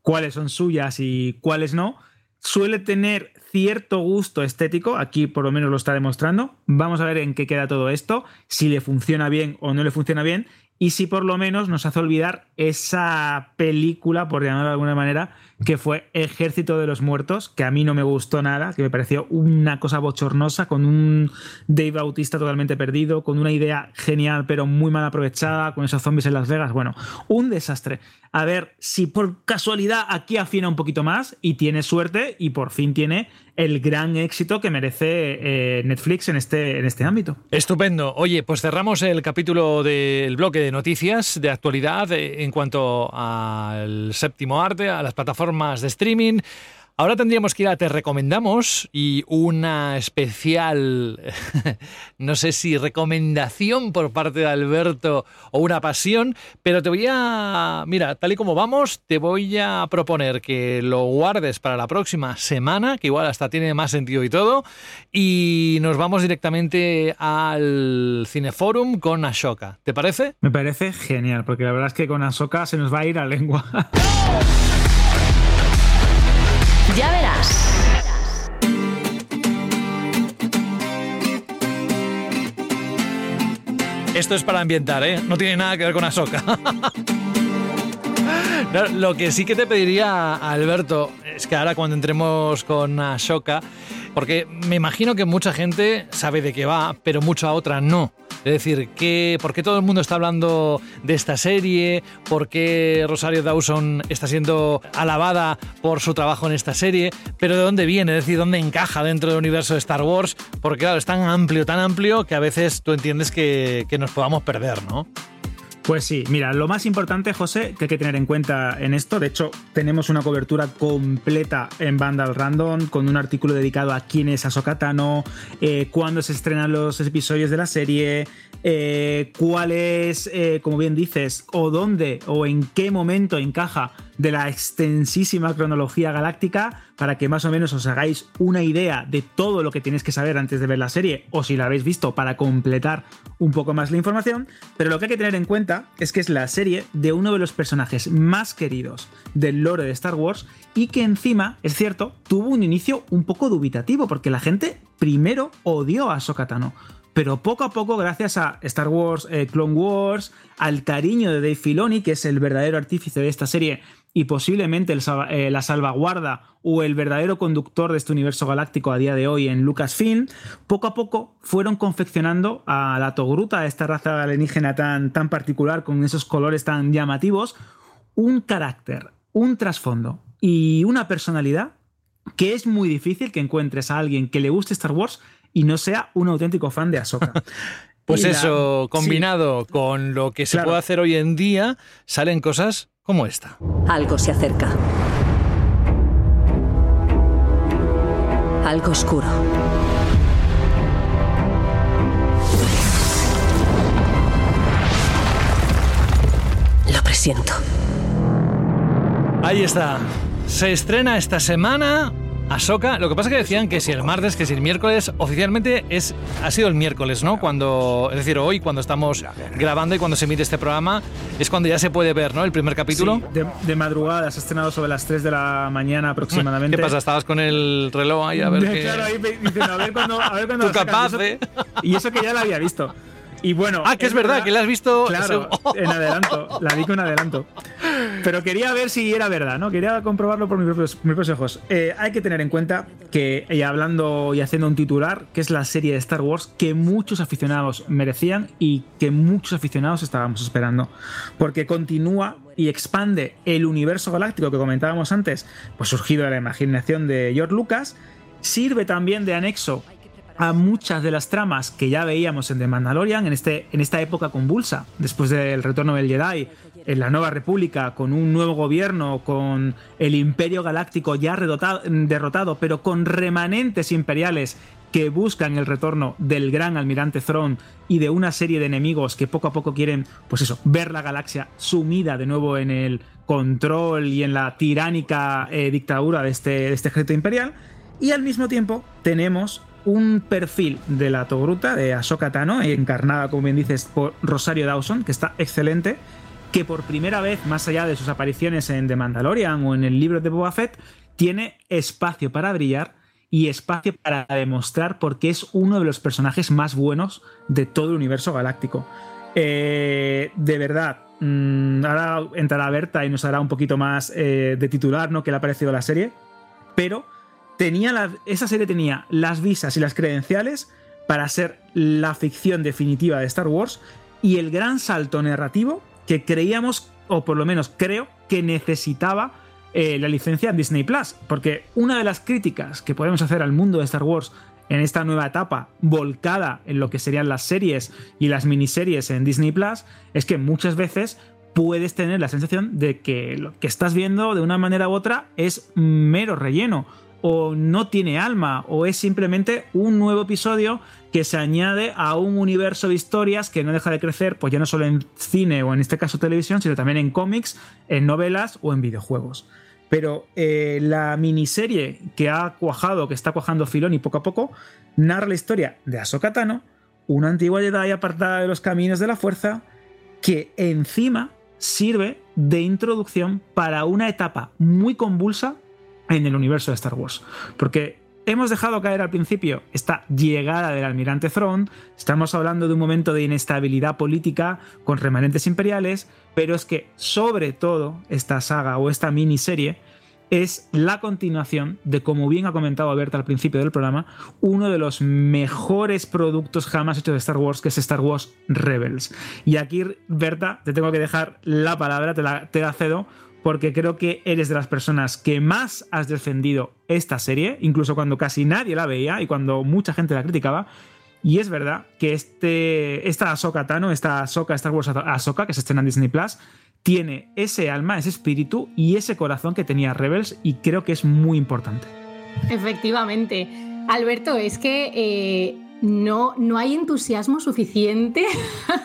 cuáles son suyas y cuáles no, suele tener cierto gusto estético, aquí por lo menos lo está demostrando. Vamos a ver en qué queda todo esto, si le funciona bien o no le funciona bien, y si por lo menos nos hace olvidar esa película, por llamarlo de alguna manera, que fue Ejército de los Muertos, que a mí no me gustó nada, que me pareció una cosa bochornosa, con un Dave Bautista totalmente perdido, con una idea genial pero muy mal aprovechada, con esos zombies en Las Vegas, bueno, un desastre. A ver si por casualidad aquí afina un poquito más y tiene suerte y por fin tiene el gran éxito que merece eh, Netflix en este, en este ámbito. Estupendo. Oye, pues cerramos el capítulo del bloque de noticias de actualidad eh, en cuanto al séptimo arte, a las plataformas de streaming. Ahora tendríamos que ir a Te Recomendamos y una especial, no sé si recomendación por parte de Alberto o una pasión, pero te voy a, mira, tal y como vamos, te voy a proponer que lo guardes para la próxima semana, que igual hasta tiene más sentido y todo, y nos vamos directamente al Cineforum con Ashoka. ¿Te parece? Me parece genial, porque la verdad es que con Ahsoka se nos va a ir la lengua. Esto es para ambientar, ¿eh? No tiene nada que ver con Ahsoka. No, Lo que sí que te pediría, Alberto, es que ahora cuando entremos con Ashoka, porque me imagino que mucha gente sabe de qué va, pero mucha otra no. Es decir, que, ¿por qué todo el mundo está hablando de esta serie? ¿Por qué Rosario Dawson está siendo alabada por su trabajo en esta serie? ¿Pero de dónde viene? Es decir, ¿dónde encaja dentro del universo de Star Wars? Porque claro, es tan amplio, tan amplio que a veces tú entiendes que, que nos podamos perder, ¿no? Pues sí, mira, lo más importante, José, que hay que tener en cuenta en esto, de hecho, tenemos una cobertura completa en Vandal Random con un artículo dedicado a quién es Ahsoka Tano, eh, cuándo se estrenan los episodios de la serie, eh, cuál es, eh, como bien dices, o dónde o en qué momento encaja de la extensísima cronología galáctica para que más o menos os hagáis una idea de todo lo que tenéis que saber antes de ver la serie o si la habéis visto para completar un poco más la información. Pero lo que hay que tener en cuenta es que es la serie de uno de los personajes más queridos del lore de Star Wars y que encima, es cierto, tuvo un inicio un poco dubitativo porque la gente primero odió a Ahsoka Tano. Pero poco a poco, gracias a Star Wars, eh, Clone Wars, al cariño de Dave Filoni, que es el verdadero artífice de esta serie y posiblemente el eh, la salvaguarda o el verdadero conductor de este universo galáctico a día de hoy en Lucasfilm, poco a poco fueron confeccionando a la Togruta, a esta raza alienígena tan, tan particular, con esos colores tan llamativos, un carácter, un trasfondo y una personalidad que es muy difícil que encuentres a alguien que le guste Star Wars y no sea un auténtico fan de Ahsoka. Pues Y la- eso, sí. combinado con lo que se Claro. puede hacer hoy en día, salen cosas como esta. Algo se acerca. Algo oscuro. Lo presiento. Ahí está. Se estrena esta semana Ahsoka. Lo que pasa es que decían que si el martes, que si el miércoles, oficialmente es ha sido el miércoles, ¿no? Cuando, es decir, hoy cuando estamos grabando y cuando se emite este programa es cuando ya se puede ver, ¿no? El primer capítulo. Sí, de, de madrugada, se ha estrenado sobre las 3 de la mañana aproximadamente. ¿Qué pasa? Estabas con el reloj ahí a ver qué. Claro, ahí diciendo, a ver cuándo, a ver cuándo Tú capaz, Y eso- ¿eh? Y eso que ya la había visto. Y bueno. Ah, que es verdad, que la has visto. Claro, en adelanto. La vi con adelanto. Pero quería ver si era verdad, ¿no? Quería comprobarlo por mis propios, mis propios ojos. Eh, hay que tener en cuenta que, y hablando y haciendo un titular, que es la serie de Star Wars que muchos aficionados merecían y que muchos aficionados estábamos esperando. Porque continúa y expande el universo galáctico que comentábamos antes, pues surgido de la imaginación de George Lucas, sirve también de anexo a muchas de las tramas que ya veíamos en The Mandalorian en, este, en esta época convulsa, después del retorno del Jedi, en la Nueva República, con un nuevo gobierno, con el Imperio Galáctico ya derrotado, pero con remanentes imperiales que buscan el retorno del gran almirante Thrawn y de una serie de enemigos que poco a poco quieren, pues eso, ver la galaxia sumida de nuevo en el control y en la tiránica eh, dictadura de este, de este ejército imperial. Y al mismo tiempo tenemos un perfil de la Togruta, de Ahsoka Tano, encarnada, como bien dices, por Rosario Dawson, que está excelente, que por primera vez, más allá de sus apariciones en The Mandalorian o en el libro de Boba Fett, tiene espacio para brillar y espacio para demostrar por qué es uno de los personajes más buenos de todo el universo galáctico. Eh, de verdad, mm, ahora entrará Berta y nos hará un poquito más eh, de titular, ¿no? Que le ha parecido la serie, pero tenía esa serie tenía las visas y las credenciales para ser la ficción definitiva de Star Wars y el gran salto narrativo que creíamos, o por lo menos creo, que necesitaba eh, la licencia Disney Plus. Porque una de las críticas que podemos hacer al mundo de Star Wars en esta nueva etapa, volcada en lo que serían las series y las miniseries en Disney Plus, es que muchas veces puedes tener la sensación de que lo que estás viendo de una manera u otra es mero relleno o no tiene alma o es simplemente un nuevo episodio que se añade a un universo de historias que no deja de crecer, pues ya no solo en cine o en este caso televisión, sino también en cómics, en novelas o en videojuegos. Pero eh, la miniserie que ha cuajado, que está cuajando Filoni poco a poco, narra la historia de Ahsoka Tano, una antigua Jedi apartada de los caminos de la fuerza, que encima sirve de introducción para una etapa muy convulsa en el universo de Star Wars. Porque hemos dejado caer al principio esta llegada del almirante Thrawn, estamos hablando de un momento de inestabilidad política con remanentes imperiales, pero es que sobre todo esta saga o esta miniserie es la continuación de, como bien ha comentado Berta al principio del programa, uno de los mejores productos jamás hechos de Star Wars, que es Star Wars Rebels. Y aquí, Berta, te tengo que dejar la palabra, te te la cedo, porque creo que eres de las personas que más has defendido esta serie, incluso cuando casi nadie la veía y cuando mucha gente la criticaba. Y es verdad que este, esta Ahsoka Tano, esta Ahsoka, Star Wars Ahsoka, que se estrena en Disney Plus, tiene ese alma, ese espíritu y ese corazón que tenía Rebels y creo que es muy importante. Efectivamente. Alberto, es que eh, no, no hay entusiasmo suficiente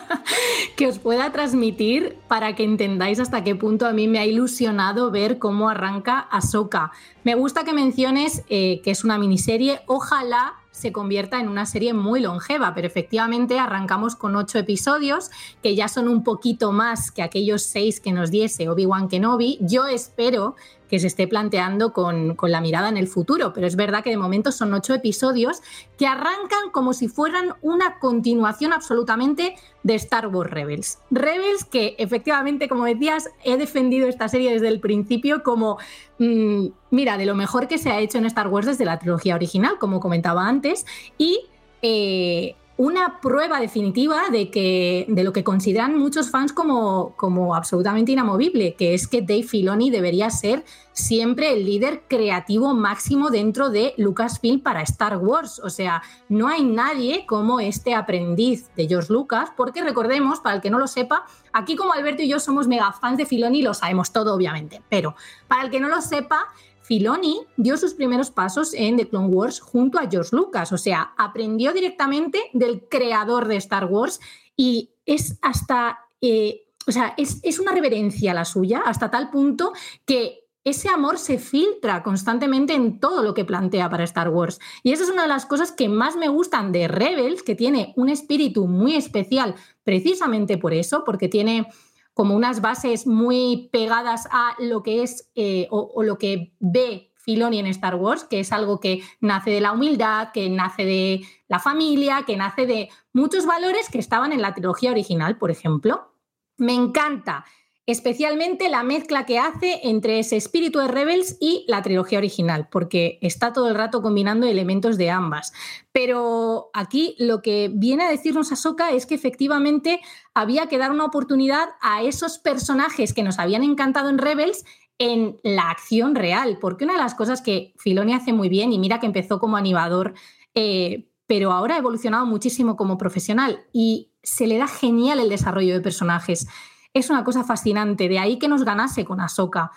que os pueda transmitir para que entendáis hasta qué punto a mí me ha ilusionado ver cómo arranca Ahsoka. Me gusta que menciones eh, que es una miniserie. Ojalá se convierta en una serie muy longeva, pero efectivamente arrancamos con ocho episodios, que ya son un poquito más que aquellos seis que nos diese Obi-Wan Kenobi. Yo espero que se esté planteando con, con, la mirada en el futuro, pero es verdad que de momento son ocho episodios que arrancan como si fueran una continuación absolutamente de Star Wars Rebels. Rebels que efectivamente, como decías, he defendido esta serie desde el principio como, mmm, mira, de lo mejor que se ha hecho en Star Wars desde la trilogía original, como comentaba antes, y... Eh, una prueba definitiva de, que, de lo que consideran muchos fans como, como absolutamente inamovible, que es que Dave Filoni debería ser siempre el líder creativo máximo dentro de Lucasfilm para Star Wars. O sea, no hay nadie como este aprendiz de George Lucas, porque recordemos, para el que no lo sepa, aquí como Alberto y yo somos mega fans de Filoni, lo sabemos todo, obviamente, pero para el que no lo sepa, Filoni dio sus primeros pasos en The Clone Wars junto a George Lucas, o sea, aprendió directamente del creador de Star Wars y es hasta, eh, o sea, es, es una reverencia la suya, hasta tal punto que ese amor se filtra constantemente en todo lo que plantea para Star Wars. Y esa es una de las cosas que más me gustan de Rebels, que tiene un espíritu muy especial precisamente por eso, porque tiene como unas bases muy pegadas a lo que es eh, o, lo que ve Filoni en Star Wars, que es algo que nace de la humildad, que nace de la familia, que nace de muchos valores que estaban en la trilogía original, por ejemplo. Me encanta especialmente la mezcla que hace entre ese espíritu de Rebels y la trilogía original, porque está todo el rato combinando elementos de ambas. Pero aquí lo que viene a decirnos Ahsoka es que efectivamente había que dar una oportunidad a esos personajes que nos habían encantado en Rebels en la acción real, porque una de las cosas que Filoni hace muy bien, y mira que empezó como animador, eh, pero ahora ha evolucionado muchísimo como profesional y se le da genial el desarrollo de personajes es una cosa fascinante. De ahí que nos ganase con Ahsoka.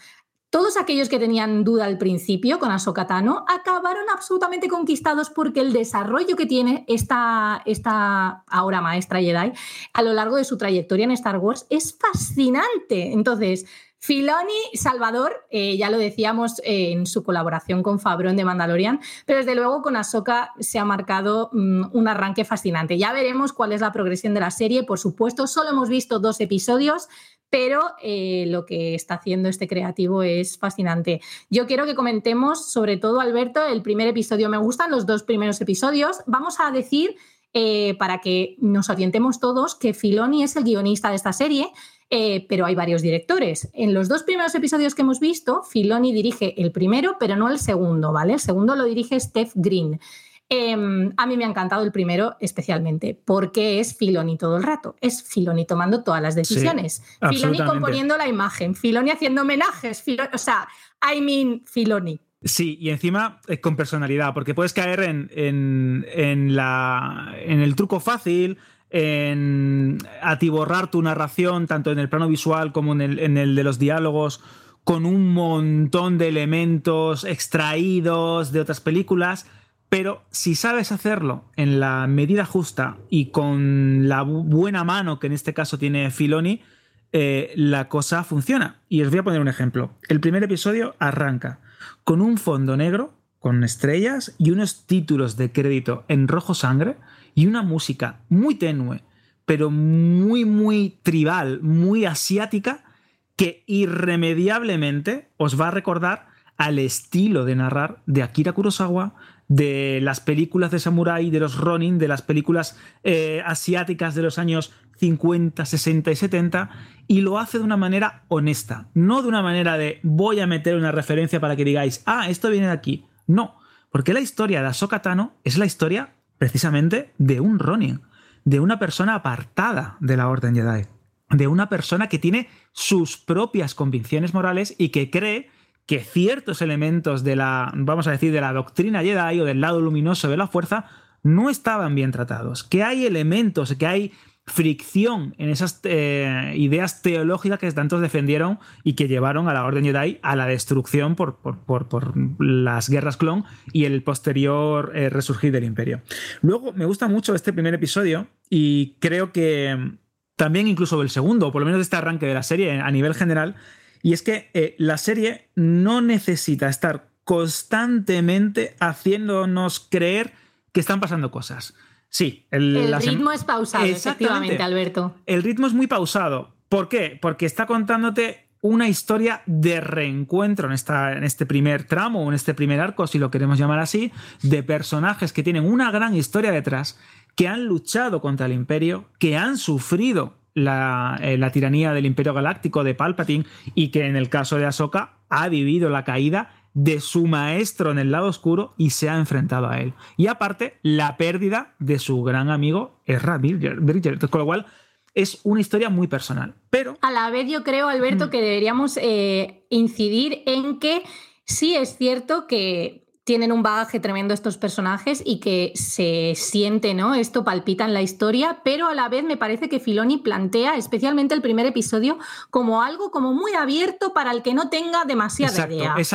Todos aquellos que tenían duda al principio con Ahsoka Tano acabaron absolutamente conquistados porque el desarrollo que tiene esta, esta ahora maestra Jedi a lo largo de su trayectoria en Star Wars es fascinante. Entonces, Filoni, Salvador, eh, ya lo decíamos eh, en su colaboración con Fabron de Mandalorian, pero desde luego con Ahsoka se ha marcado mm, un arranque fascinante. Ya veremos cuál es la progresión de la serie, por supuesto, solo hemos visto dos episodios, pero eh, lo que está haciendo este creativo es fascinante. Yo quiero que comentemos, sobre todo, Alberto, el primer episodio. Me gustan los dos primeros episodios. Vamos a decir, para que nos orientemos todos, que Filoni es el guionista de esta serie eh, pero hay varios directores. En los dos primeros episodios que hemos visto, Filoni dirige el primero, pero no el segundo, ¿vale? El segundo lo dirige Steph Green. Em, a mí me ha encantado el primero especialmente, porque es Filoni todo el rato. Es Filoni tomando todas las decisiones. Filoni componiendo la imagen, Filoni haciendo homenajes, o sea, I mean Filoni. Sí, y encima eh, con personalidad, porque puedes caer en, la, en el truco fácil, en atiborrar tu narración, tanto en el plano visual como en el, de los diálogos, con un montón de elementos extraídos de otras películas, pero si sabes hacerlo en la medida justa y con la buena mano que en este caso tiene Filoni, eh, la cosa funciona. Y os voy a poner un ejemplo. El primer episodio arranca con un fondo negro, con estrellas y unos títulos de crédito en rojo sangre, y una música muy tenue, pero muy, muy tribal, muy asiática, que irremediablemente os va a recordar al estilo de narrar de Akira Kurosawa, de las películas de samurai, de los Ronin, de las películas eh, asiáticas de los años 50, 60 y 70, y lo hace de una manera honesta, no de una manera de voy a meter una referencia para que digáis, ah, esto viene de aquí. No, porque la historia de Ahsoka Tano es la historia precisamente de un Ronin, de una persona apartada de la Orden Jedi, de una persona que tiene sus propias convicciones morales y que cree que ciertos elementos de la, vamos a decir, de la doctrina Jedi o del lado luminoso de la fuerza no estaban bien tratados, que hay elementos, que hay fricción en esas eh, ideas teológicas que tantos defendieron y que llevaron a la Orden Jedi a la destrucción por, por, las guerras clon y el posterior eh, resurgir del imperio. Luego, me gusta mucho este primer episodio y creo que también incluso el segundo, o por lo menos este arranque de la serie a nivel general, y es que eh, la serie no necesita estar constantemente haciéndonos creer que están pasando cosas. Sí, el, ritmo es pausado, efectivamente, Alberto. El ritmo es muy pausado. ¿Por qué? Porque está contándote una historia de reencuentro en, esta, en este primer tramo o en este primer arco, si lo queremos llamar así, de personajes que tienen una gran historia detrás, que han luchado contra el imperio, que han sufrido la, eh, la tiranía del imperio galáctico de Palpatine y que en el caso de Ahsoka ha vivido la caída de su maestro en el lado oscuro y se ha enfrentado a él. Y aparte, la pérdida de su gran amigo Ezra Bridger. Con lo cual, es una historia muy personal. Pero. A la vez, yo creo, Alberto, mm. que deberíamos eh, incidir en que sí es cierto que tienen un bagaje tremendo estos personajes y que se siente, ¿no? Esto palpita en la historia, pero a la vez me parece que Filoni plantea especialmente el primer episodio como algo como muy abierto para el que no tenga demasiada idea. Es,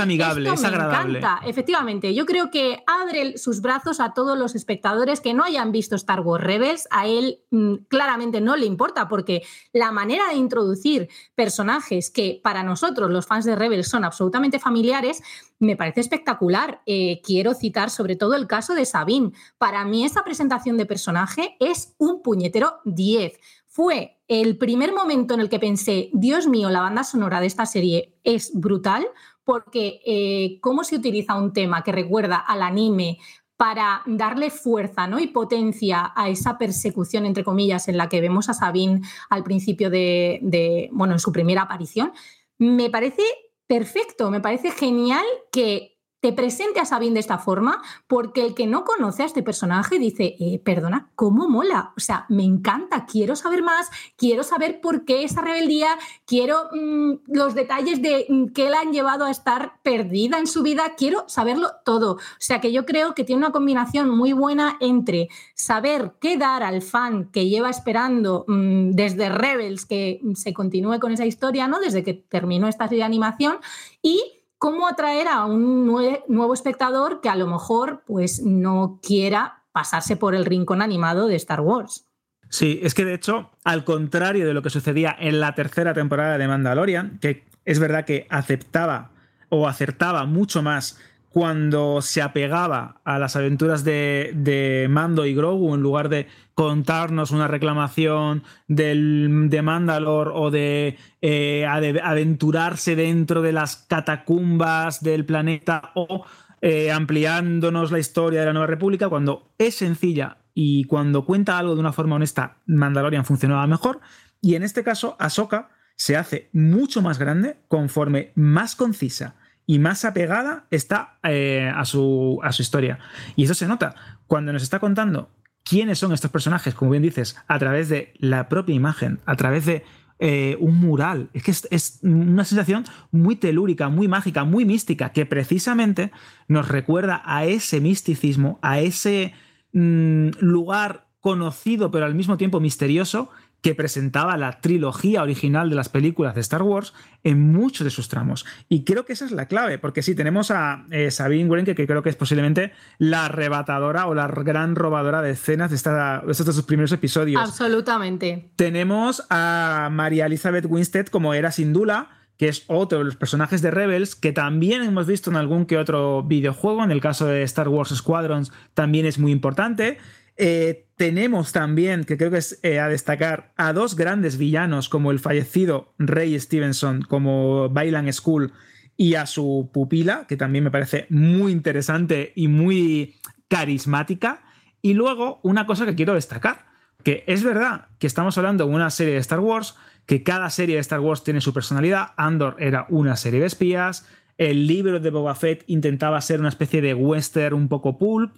amigable, es agradable. Me encanta, efectivamente. Yo creo que abre sus brazos a todos los espectadores que no hayan visto Star Wars Rebels. A él mm, claramente no le importa porque la manera de introducir personajes que para nosotros, los fans de Rebels, son absolutamente familiares, me parece espectacular. Eh, quiero citar sobre todo el caso de Sabine. Para mí esa presentación de personaje es un puñetero 10. Fue el primer momento en el que pensé, Dios mío, la banda sonora de esta serie es brutal porque eh, cómo se utiliza un tema que recuerda al anime para darle fuerza ¿no? y potencia a esa persecución, entre comillas, en la que vemos a Sabine al principio de, de bueno, en su primera aparición, me parece perfecto, me parece genial que te presente a Sabine de esta forma, porque el que no conoce a este personaje dice, eh, perdona, ¿cómo mola? O sea, me encanta, quiero saber más, quiero saber por qué esa rebeldía, quiero mm, los detalles de mm, qué la han llevado a estar perdida en su vida, quiero saberlo todo. O sea, que yo creo que tiene una combinación muy buena entre saber qué dar al fan que lleva esperando mm, desde Rebels que se continúe con esa historia, ¿no? Desde que terminó esta serie de animación y cómo atraer a un nuevo espectador que a lo mejor pues no quiera pasarse por el rincón animado de Star Wars. Sí, es que de hecho, al contrario de lo que sucedía en la tercera temporada de Mandalorian, que es verdad que aceptaba o acertaba mucho más cuando se apegaba a las aventuras de, Mando y Grogu en lugar de contarnos una reclamación del, de Mandalor o de, eh, aventurarse dentro de las catacumbas del planeta o eh, ampliándonos la historia de la Nueva República, cuando es sencilla y cuando cuenta algo de una forma honesta, Mandalorian funcionaba mejor. Y en este caso, Ahsoka se hace mucho más grande conforme más concisa y más apegada está eh, a, su, a su historia. Y eso se nota cuando nos está contando quiénes son estos personajes, como bien dices, a través de la propia imagen, a través de eh, un mural. Es que es, una sensación muy telúrica, muy mágica, muy mística, que precisamente nos recuerda a ese misticismo, a ese mm, lugar conocido pero al mismo tiempo misterioso que presentaba la trilogía original de las películas de Star Wars en muchos de sus tramos. Y creo que esa es la clave, porque sí, tenemos a eh, Sabine Wren, que, creo que es posiblemente la arrebatadora o la gran robadora de escenas de, esta, de estos de sus primeros episodios. Absolutamente. Tenemos a María Elizabeth Winstead como era Sindula, que es otro de los personajes de Rebels, que también hemos visto en algún que otro videojuego, en el caso de Star Wars Squadrons también es muy importante. Eh, tenemos también, que creo que es eh, a destacar, a dos grandes villanos como el fallecido Rey Stevenson, como Bailan School, y a su pupila, que también me parece muy interesante y muy carismática. Y luego, una cosa que quiero destacar, que es verdad que estamos hablando de una serie de Star Wars, que cada serie de Star Wars tiene su personalidad. Andor era una serie de espías. El libro de Boba Fett intentaba ser una especie de western un poco pulp.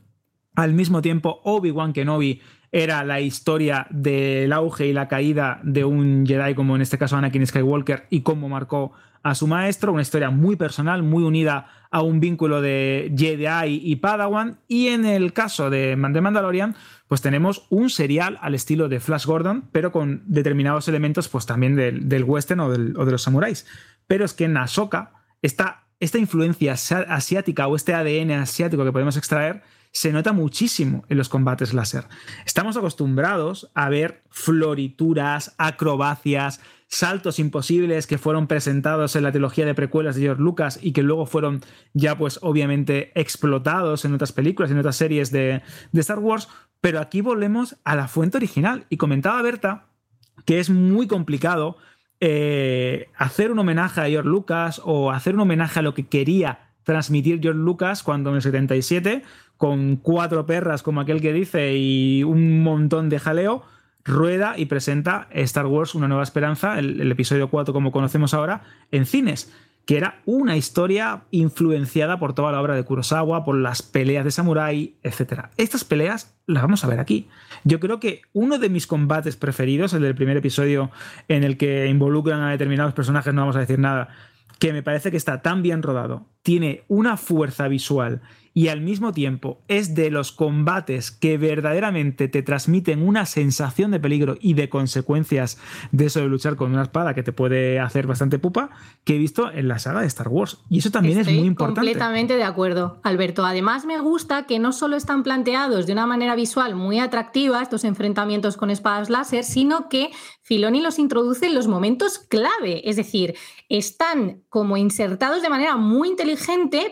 Al mismo tiempo, Obi-Wan Kenobi era la historia del auge y la caída de un Jedi, como en este caso Anakin Skywalker, y cómo marcó a su maestro, una historia muy personal, muy unida a un vínculo de Jedi y Padawan. Y en el caso de Mandalorian, pues tenemos un serial al estilo de Flash Gordon, pero con determinados elementos, pues también del, western o, de los samuráis. Pero es que en Ahsoka, esta influencia asiática o este ADN asiático que podemos extraer, se nota muchísimo en los combates láser. Estamos acostumbrados a ver florituras, acrobacias, saltos imposibles que fueron presentados en la trilogía de precuelas de George Lucas y que luego fueron ya pues obviamente explotados en otras películas, en otras series de, Star Wars, pero aquí volvemos a la fuente original. Y comentaba Berta que es muy complicado eh, hacer un homenaje a George Lucas o hacer un homenaje a lo que quería transmitir George Lucas cuando en el 77 con cuatro perras, como aquel que dice, y un montón de jaleo, rueda y presenta Star Wars Una Nueva Esperanza, el, episodio 4 como conocemos ahora, en cines, que era una historia influenciada por toda la obra de Kurosawa, por las peleas de samurái, etc. Estas peleas las vamos a ver aquí. Yo creo que uno de mis combates preferidos, el del primer episodio en el que involucran a determinados personajes, no vamos a decir nada, que me parece que está tan bien rodado tiene una fuerza visual y al mismo tiempo es de los combates que verdaderamente te transmiten una sensación de peligro y de consecuencias de eso de luchar con una espada que te puede hacer bastante pupa, que he visto en la saga de Star Wars. Y eso también es muy importante. Completamente de acuerdo, Alberto. Además me gusta que no solo están planteados de una manera visual muy atractiva estos enfrentamientos con espadas láser, sino que Filoni los introduce en los momentos clave, es decir, están como insertados de manera muy inteligente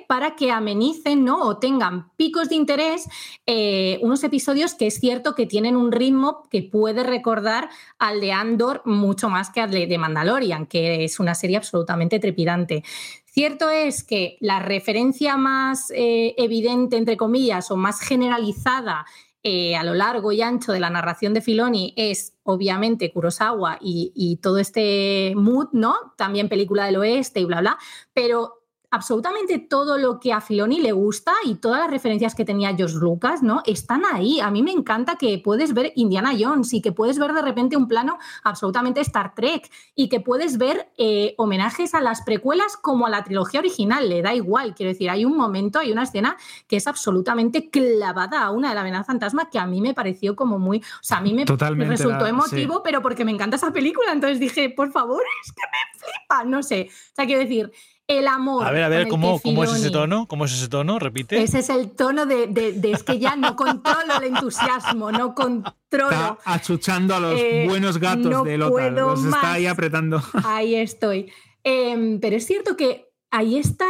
para que amenicen ¿no? o tengan picos de interés eh, unos episodios que es cierto que tienen un ritmo que puede recordar al de Andor mucho más que al de Mandalorian, que es una serie absolutamente trepidante. Cierto es que la referencia más eh, evidente, entre comillas, o más generalizada eh, a lo largo y ancho de la narración de Filoni es obviamente Kurosawa y, y, todo este mood, ¿no? También película del oeste y bla, bla, pero absolutamente todo lo que a Filoni le gusta y todas las referencias que tenía George Lucas, ¿no? Están ahí. A mí me encanta que puedes ver Indiana Jones y que puedes ver de repente un plano absolutamente Star Trek y que puedes ver eh, homenajes a las precuelas como a la trilogía original. Le da igual, quiero decir, hay un momento, hay una escena que es absolutamente clavada a una de la amenaza fantasma que a mí me pareció como muy, o sea, a mí me, resultó emotivo, pero porque me encanta esa película, entonces dije, por favor, es que me flipa, no sé. O sea, quiero decir, el amor. A ver, a ver, ¿cómo, ¿cómo, es ese tono? ¿Cómo es ese tono? Repite. Ese es el tono de, de, es que ya no controlo el entusiasmo, no controlo. Está achuchando a los eh, buenos gatos de Lota, los está ahí apretando. Ahí estoy. Em, pero es cierto que ahí está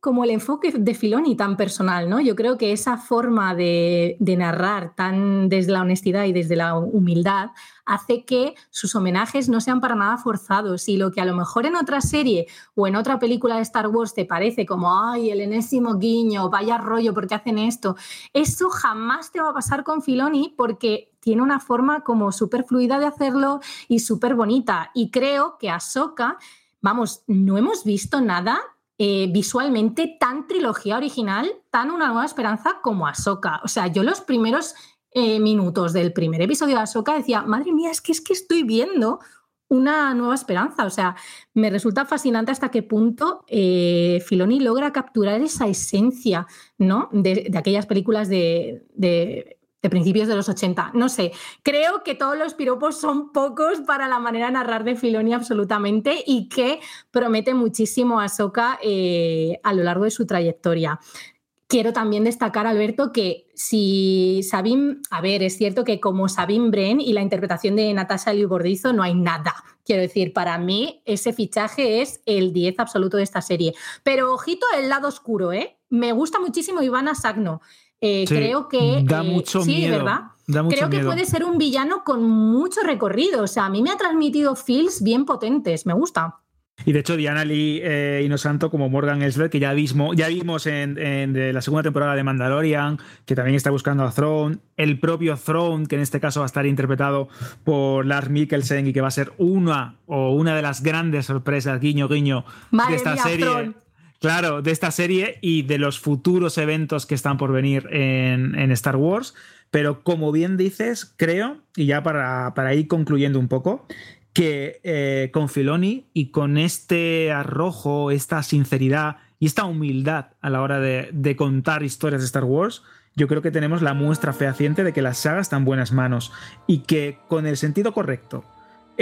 como el enfoque de Filoni tan personal, ¿no? Yo creo que esa forma de, narrar tan desde la honestidad y desde la humildad hace que sus homenajes no sean para nada forzados y lo que a lo mejor en otra serie o en otra película de Star Wars te parece como, ay, el enésimo guiño, vaya rollo, ¿por qué hacen esto? Eso jamás te va a pasar con Filoni porque tiene una forma como súper fluida de hacerlo y súper bonita. Y creo que Ahsoka, vamos, no hemos visto nada eh, visualmente tan trilogía original, tan Una Nueva Esperanza como Ahsoka. O sea, yo los primeros eh, minutos del primer episodio de Ahsoka decía, madre mía, es que es que estoy viendo una nueva esperanza. O sea, me resulta fascinante hasta qué punto eh, Filoni logra capturar esa esencia ¿no? de, aquellas películas de de principios de los 80. No sé, creo que todos los piropos son pocos para la manera de narrar de Filoni absolutamente y que promete muchísimo a Soka eh, a lo largo de su trayectoria. Quiero también destacar, Alberto, que si Sabine, a ver, es cierto que como Sabine Bren y la interpretación de Natasha Liu Bordizo no hay nada. Quiero decir, para mí ese fichaje es el 10 absoluto de esta serie. Pero ojito el lado oscuro, ¿eh? Me gusta muchísimo Ivana Sagno. Eh, creo que. Da eh, mucho sí, ¿verdad? creo que puede ser un villano con mucho recorrido. O sea, a mí me ha transmitido feels bien potentes. Me gusta. Y de hecho, Diana Lee eh, Inosanto, como Morgan Elsbeth, que ya, vimos, ya vimos en, la segunda temporada de Mandalorian, que también está buscando a Throne, el propio Throne, que en este caso va a estar interpretado por Lars Mikkelsen y que va a ser una o una de las grandes sorpresas, guiño, guiño, de esta serie. Claro, de esta serie y de los futuros eventos que están por venir en, Star Wars. Pero como bien dices, creo, y ya para, ir concluyendo un poco, que eh, con Filoni y con este arrojo, esta sinceridad y esta humildad a la hora de, de, contar historias de Star Wars, yo creo que tenemos la muestra fehaciente de que la saga está en buenas manos y que con el sentido correcto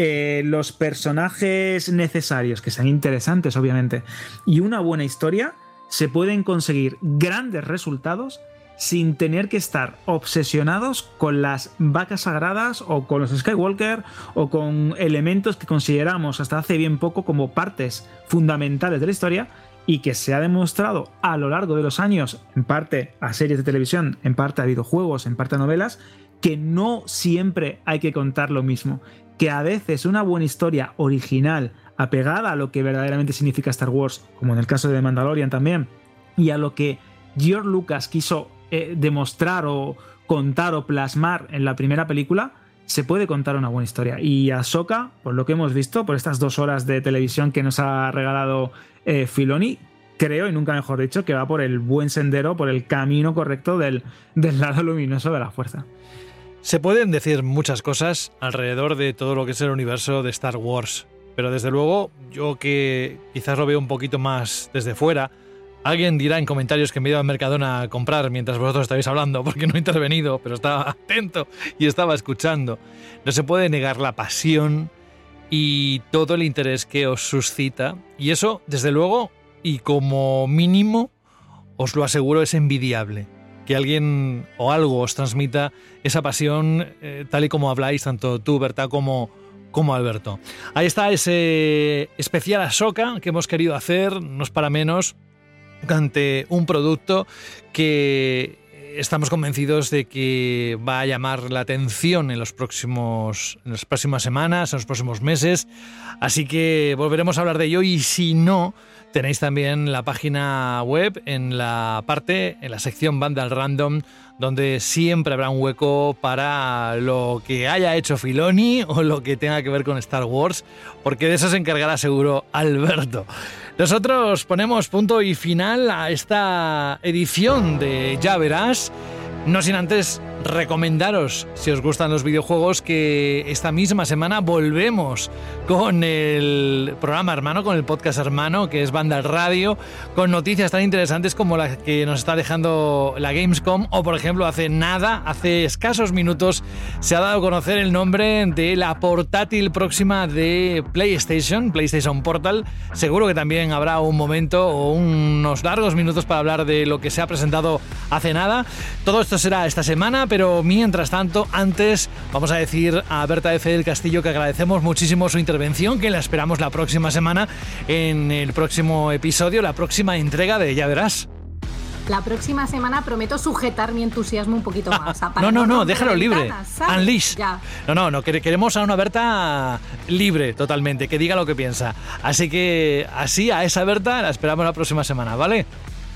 eh, los personajes necesarios, que sean interesantes obviamente, y una buena historia, se pueden conseguir grandes resultados sin tener que estar obsesionados con las vacas sagradas o con los Skywalker o con elementos que consideramos hasta hace bien poco como partes fundamentales de la historia y que se ha demostrado a lo largo de los años, en parte a series de televisión, en parte a videojuegos, en parte a novelas, que no siempre hay que contar lo mismo, que a veces una buena historia original, apegada a lo que verdaderamente significa Star Wars, como en el caso de Mandalorian también, y a lo que George Lucas quiso eh, demostrar o contar o plasmar en la primera película, se puede contar una buena historia. Y Ahsoka, por lo que hemos visto, por estas dos horas de televisión que nos ha regalado eh, Filoni, creo, y nunca mejor dicho, que va por el buen sendero, por el camino correcto del, del lado luminoso de la fuerza. Se pueden decir muchas cosas alrededor de todo lo que es el universo de Star Wars, pero desde luego yo que quizás lo veo un poquito más desde fuera, Alguien dirá en comentarios que me he ido al Mercadona a comprar mientras vosotros estáis hablando, porque no he intervenido, pero estaba atento y estaba escuchando. No se puede negar la pasión y todo el interés que os suscita. Y eso, desde luego, y como mínimo, os lo aseguro, es envidiable. Que alguien o algo os transmita esa pasión eh, tal y como habláis, tanto tú, Berta, como, como Alberto. Ahí está ese especial Asoka que hemos querido hacer, no es para menos, ante un producto que estamos convencidos de que va a llamar la atención en los próximos en las próximas semanas, en los próximos meses, así que volveremos a hablar de ello y si no Tenéis también la página web en la parte, en la sección Vandal Random, donde siempre habrá un hueco para lo que haya hecho Filoni o lo que tenga que ver con Star Wars, porque de eso se encargará seguro Alberto. Nosotros ponemos punto y final a esta edición de Ya Verás. No sin antes recomendaros, si os gustan los videojuegos, que esta misma semana volvemos con el programa hermano, con el podcast hermano, que es Banda Radio, con noticias tan interesantes como la que nos está dejando la Gamescom, o por ejemplo, hace nada, hace escasos minutos, se ha dado a conocer el nombre de la portátil próxima de PlayStation, PlayStation Portal. Seguro que también habrá un momento o unos largos minutos para hablar de lo que se ha presentado hace nada. Todo esto será esta semana, pero mientras tanto, antes vamos a decir a Berta F. del Castillo que agradecemos muchísimo su intervención, que la esperamos la próxima semana en el próximo episodio, la próxima entrega de Ya Verás. La próxima semana prometo sujetar mi entusiasmo un poquito más. no, no, no, déjalo libre. Unleash. No, no, no, queremos a una Berta libre totalmente, que diga lo que piensa. Así que así a esa Berta la esperamos la próxima semana, ¿vale?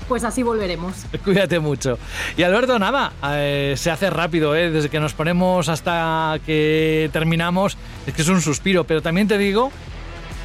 Pues así volveremos. Cuídate mucho. Y Alberto, nada, eh, se hace rápido, ¿eh? desde que nos ponemos hasta que terminamos, es que es un suspiro, pero también te digo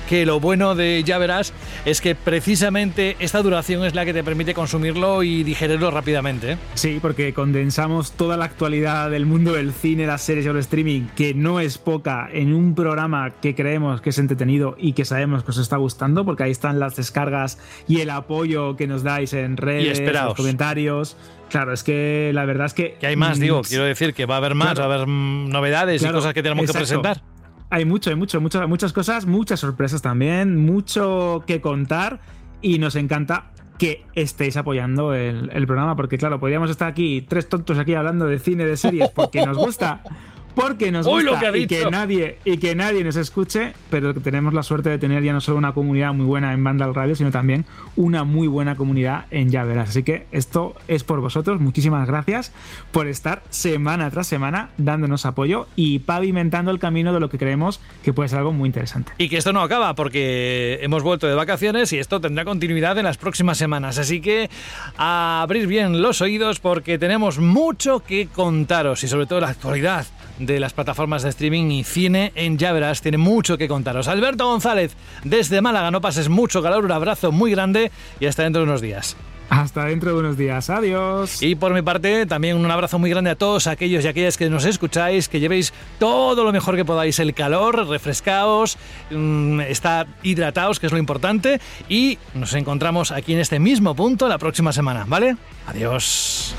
que lo bueno de Ya Verás es que precisamente esta duración es la que te permite consumirlo y digerirlo rápidamente. ¿eh? Sí, porque condensamos toda la actualidad del mundo del cine, las series y el streaming, que no es poca, en un programa que creemos que es entretenido y que sabemos que os está gustando, porque ahí están las descargas y el apoyo que nos dais en redes, en los comentarios. Claro, es que la verdad es que. Que hay más, digo, quiero decir que va a haber más, va a haber mm, novedades y cosas que tenemos que presentar. Hay mucho, hay mucho, muchas, muchas cosas, muchas sorpresas también, mucho que contar y nos encanta que estéis apoyando el, el programa, porque claro, podríamos estar aquí, tres tontos aquí hablando de cine, de series, porque nos gusta porque nos gusta y que nadie y que nadie nos escuche, pero tenemos la suerte de tener ya no solo una comunidad muy buena en Vandal Radio, sino también una muy buena comunidad en Ya Así que esto es por vosotros. Muchísimas gracias por estar semana tras semana dándonos apoyo y pavimentando el camino de lo que creemos que puede ser algo muy interesante. Y que esto no acaba porque hemos vuelto de vacaciones y esto tendrá continuidad en las próximas semanas. Así que a abrir bien los oídos porque tenemos mucho que contaros y sobre todo la actualidad de las plataformas de streaming y cine en Ya Verás. Tiene mucho que contaros. Alberto González, desde Málaga, no pases mucho calor, un abrazo muy grande y hasta dentro de unos días. Hasta dentro de unos días. Adiós. Y por mi parte, también un abrazo muy grande a todos aquellos y aquellas que nos escucháis, que llevéis todo lo mejor que podáis el calor, refrescaos, mmm, estar hidratados, que es lo importante. Y nos encontramos aquí en este mismo punto la próxima semana, ¿vale? Adiós.